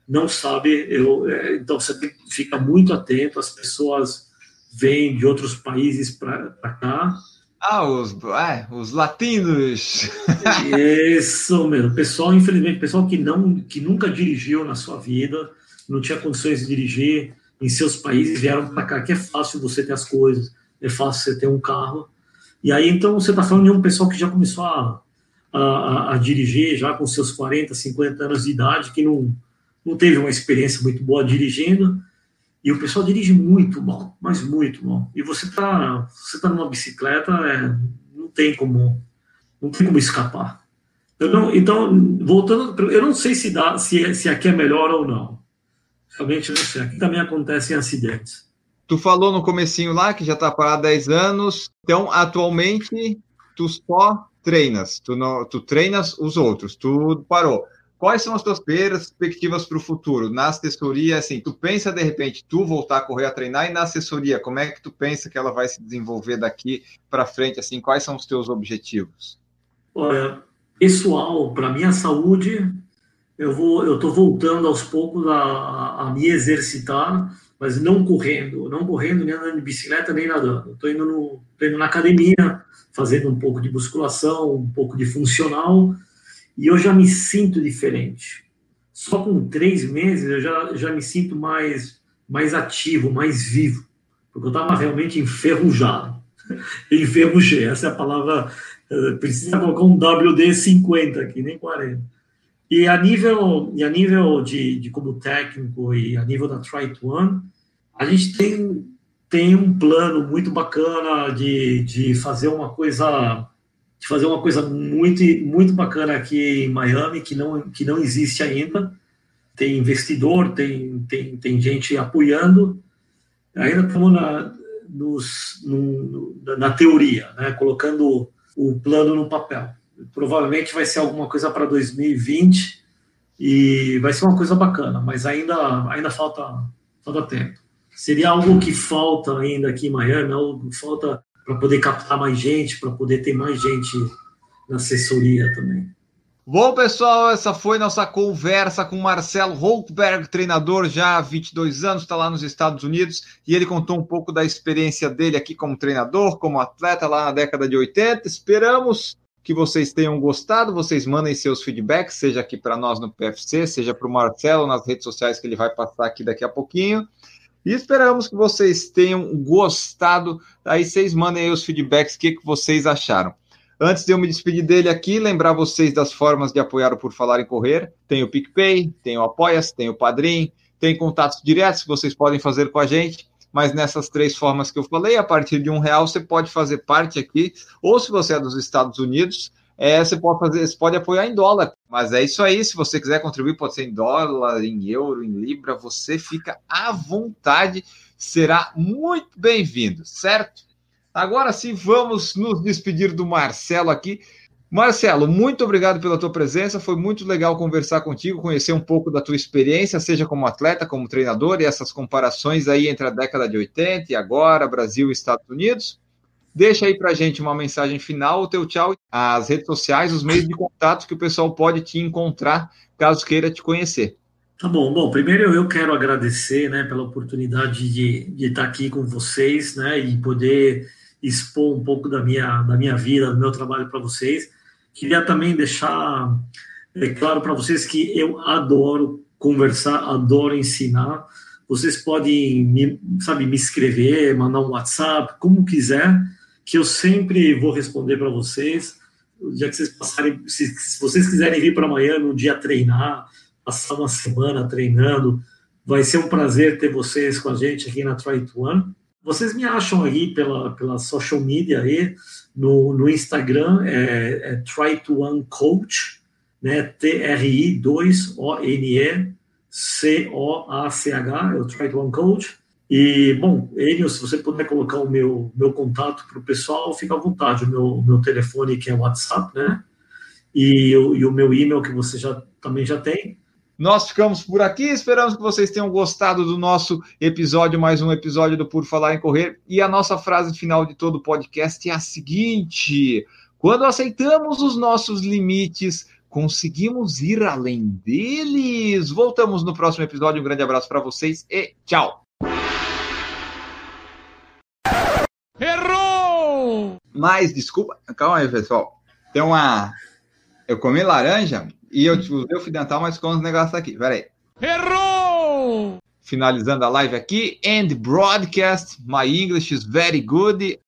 Não sabe. Eu, é, então você fica muito atento. As pessoas vêm de outros países para cá. Ah, os, é, os latinos. Isso mesmo. Pessoal, infelizmente, pessoal que não, que nunca dirigiu na sua vida, não tinha condições de dirigir em seus países, vieram para cá, que é fácil você ter as coisas, é fácil você ter um carro. E aí, então, você está falando de um pessoal que já começou a, a, a, dirigir, já com seus 40, 50 anos de idade, que não, não teve uma experiência muito boa dirigindo, e o pessoal dirige muito mal, mas muito mal. E você está você tá numa bicicleta, é, não tem como Não tem como escapar. Não, então, voltando, eu não sei se, dá, se, se aqui é melhor ou não. Realmente não sei. Aqui também acontecem acidentes. Tu falou no comecinho lá que já está parado há 10 anos. Então, atualmente, tu só treinas. Tu, não, tu treinas os outros. Tu parou. Quais são as tuas perspectivas para o futuro? Na assessoria, assim, tu pensa de repente tu voltar a correr a treinar e na assessoria, como é que tu pensa que ela vai se desenvolver daqui para frente? Assim, quais são os teus objetivos? Olha, pessoal, para minha saúde, eu vou, eu estou voltando aos poucos a, a, me exercitar, mas não correndo, não correndo nem andando de bicicleta nem nadando. Estou indo, no, indo na academia, fazendo um pouco de musculação, um pouco de funcional e eu já me sinto diferente. Só com três meses eu já, já me sinto mais, mais ativo, mais vivo, porque eu estava realmente enferrujado. Enferrujei, essa é a palavra. Eh, precisa colocar um WD-50 aqui, nem 40. E a nível, e a nível de, de como técnico e a nível da Try to One, a gente tem, tem um plano muito bacana de, de fazer uma coisa de fazer uma coisa muito, muito bacana aqui em Miami, que não, que não existe ainda. Tem investidor, tem, tem, tem gente apoiando. Ainda estamos na, nos, no, na teoria, né? colocando o plano no papel. Provavelmente vai ser alguma coisa para 2020 e vai ser uma coisa bacana, mas ainda, ainda falta, falta tempo. Seria algo que falta ainda aqui em Miami, algo que falta para poder captar mais gente, para poder ter mais gente na assessoria também. Bom, pessoal, essa foi nossa conversa com Marcelo Holtberg, treinador já há 22 anos, está lá nos Estados Unidos, e ele contou um pouco da experiência dele aqui como treinador, como atleta lá na década de 80. Esperamos que vocês tenham gostado, vocês mandem seus feedbacks, seja aqui para nós no PFC, seja para o Marcelo nas redes sociais que ele vai passar aqui daqui a pouquinho. E esperamos que vocês tenham gostado. Aí vocês mandem aí os feedbacks, o que, que vocês acharam. Antes de eu me despedir dele aqui, lembrar vocês das formas de apoiar o Por Falar em Correr. Tem o PicPay, tem o Apoia-se, tem o Padrim, tem contatos diretos que vocês podem fazer com a gente. Mas nessas três formas que eu falei, a partir de um real você pode fazer parte aqui. Ou se você é dos Estados Unidos, é, você pode fazer, você pode apoiar em dólar. Mas é isso aí. Se você quiser contribuir, pode ser em dólar, em euro, em libra, você fica à vontade. Será muito bem-vindo, certo? Agora sim, vamos nos despedir do Marcelo aqui. Marcelo, muito obrigado pela tua presença. Foi muito legal conversar contigo, conhecer um pouco da tua experiência, seja como atleta, como treinador, e essas comparações aí entre a década de 80 e agora, Brasil e Estados Unidos. Deixa aí para gente uma mensagem final, o teu tchau, as redes sociais, os meios de contato que o pessoal pode te encontrar caso queira te conhecer. Tá bom. Bom, primeiro eu quero agradecer, né, pela oportunidade de, de estar aqui com vocês, né, e poder expor um pouco da minha, da minha vida, do meu trabalho para vocês. Queria também deixar é, claro para vocês que eu adoro conversar, adoro ensinar. Vocês podem, me, sabe, me escrever, mandar um WhatsApp, como quiser que eu sempre vou responder para vocês. Dia que vocês passarem, se, se vocês quiserem vir para amanhã no dia treinar, passar uma semana treinando, vai ser um prazer ter vocês com a gente aqui na Try to One. Vocês me acham aí pela, pela social media aí, no, no Instagram, é, é Try to One Coach, né? T-R-I-2-O-N-E-C-O-A-C-H, é o Try to One Coach. E, bom, Enio, se você puder colocar o meu, meu contato para o pessoal, fica à vontade. O meu, meu telefone, que é o WhatsApp, né? E, e o meu e-mail, que você já, também já tem. Nós ficamos por aqui, esperamos que vocês tenham gostado do nosso episódio, mais um episódio do Por Falar em Correr. E a nossa frase final de todo o podcast é a seguinte: quando aceitamos os nossos limites, conseguimos ir além deles. Voltamos no próximo episódio. Um grande abraço para vocês e tchau! Errou! Mas, desculpa, calma aí, pessoal. Tem uma. Eu comi laranja e eu usei o fio dental, mas com os negócios aqui. Pera aí. Errou! Finalizando a live aqui. End broadcast. My English is very good.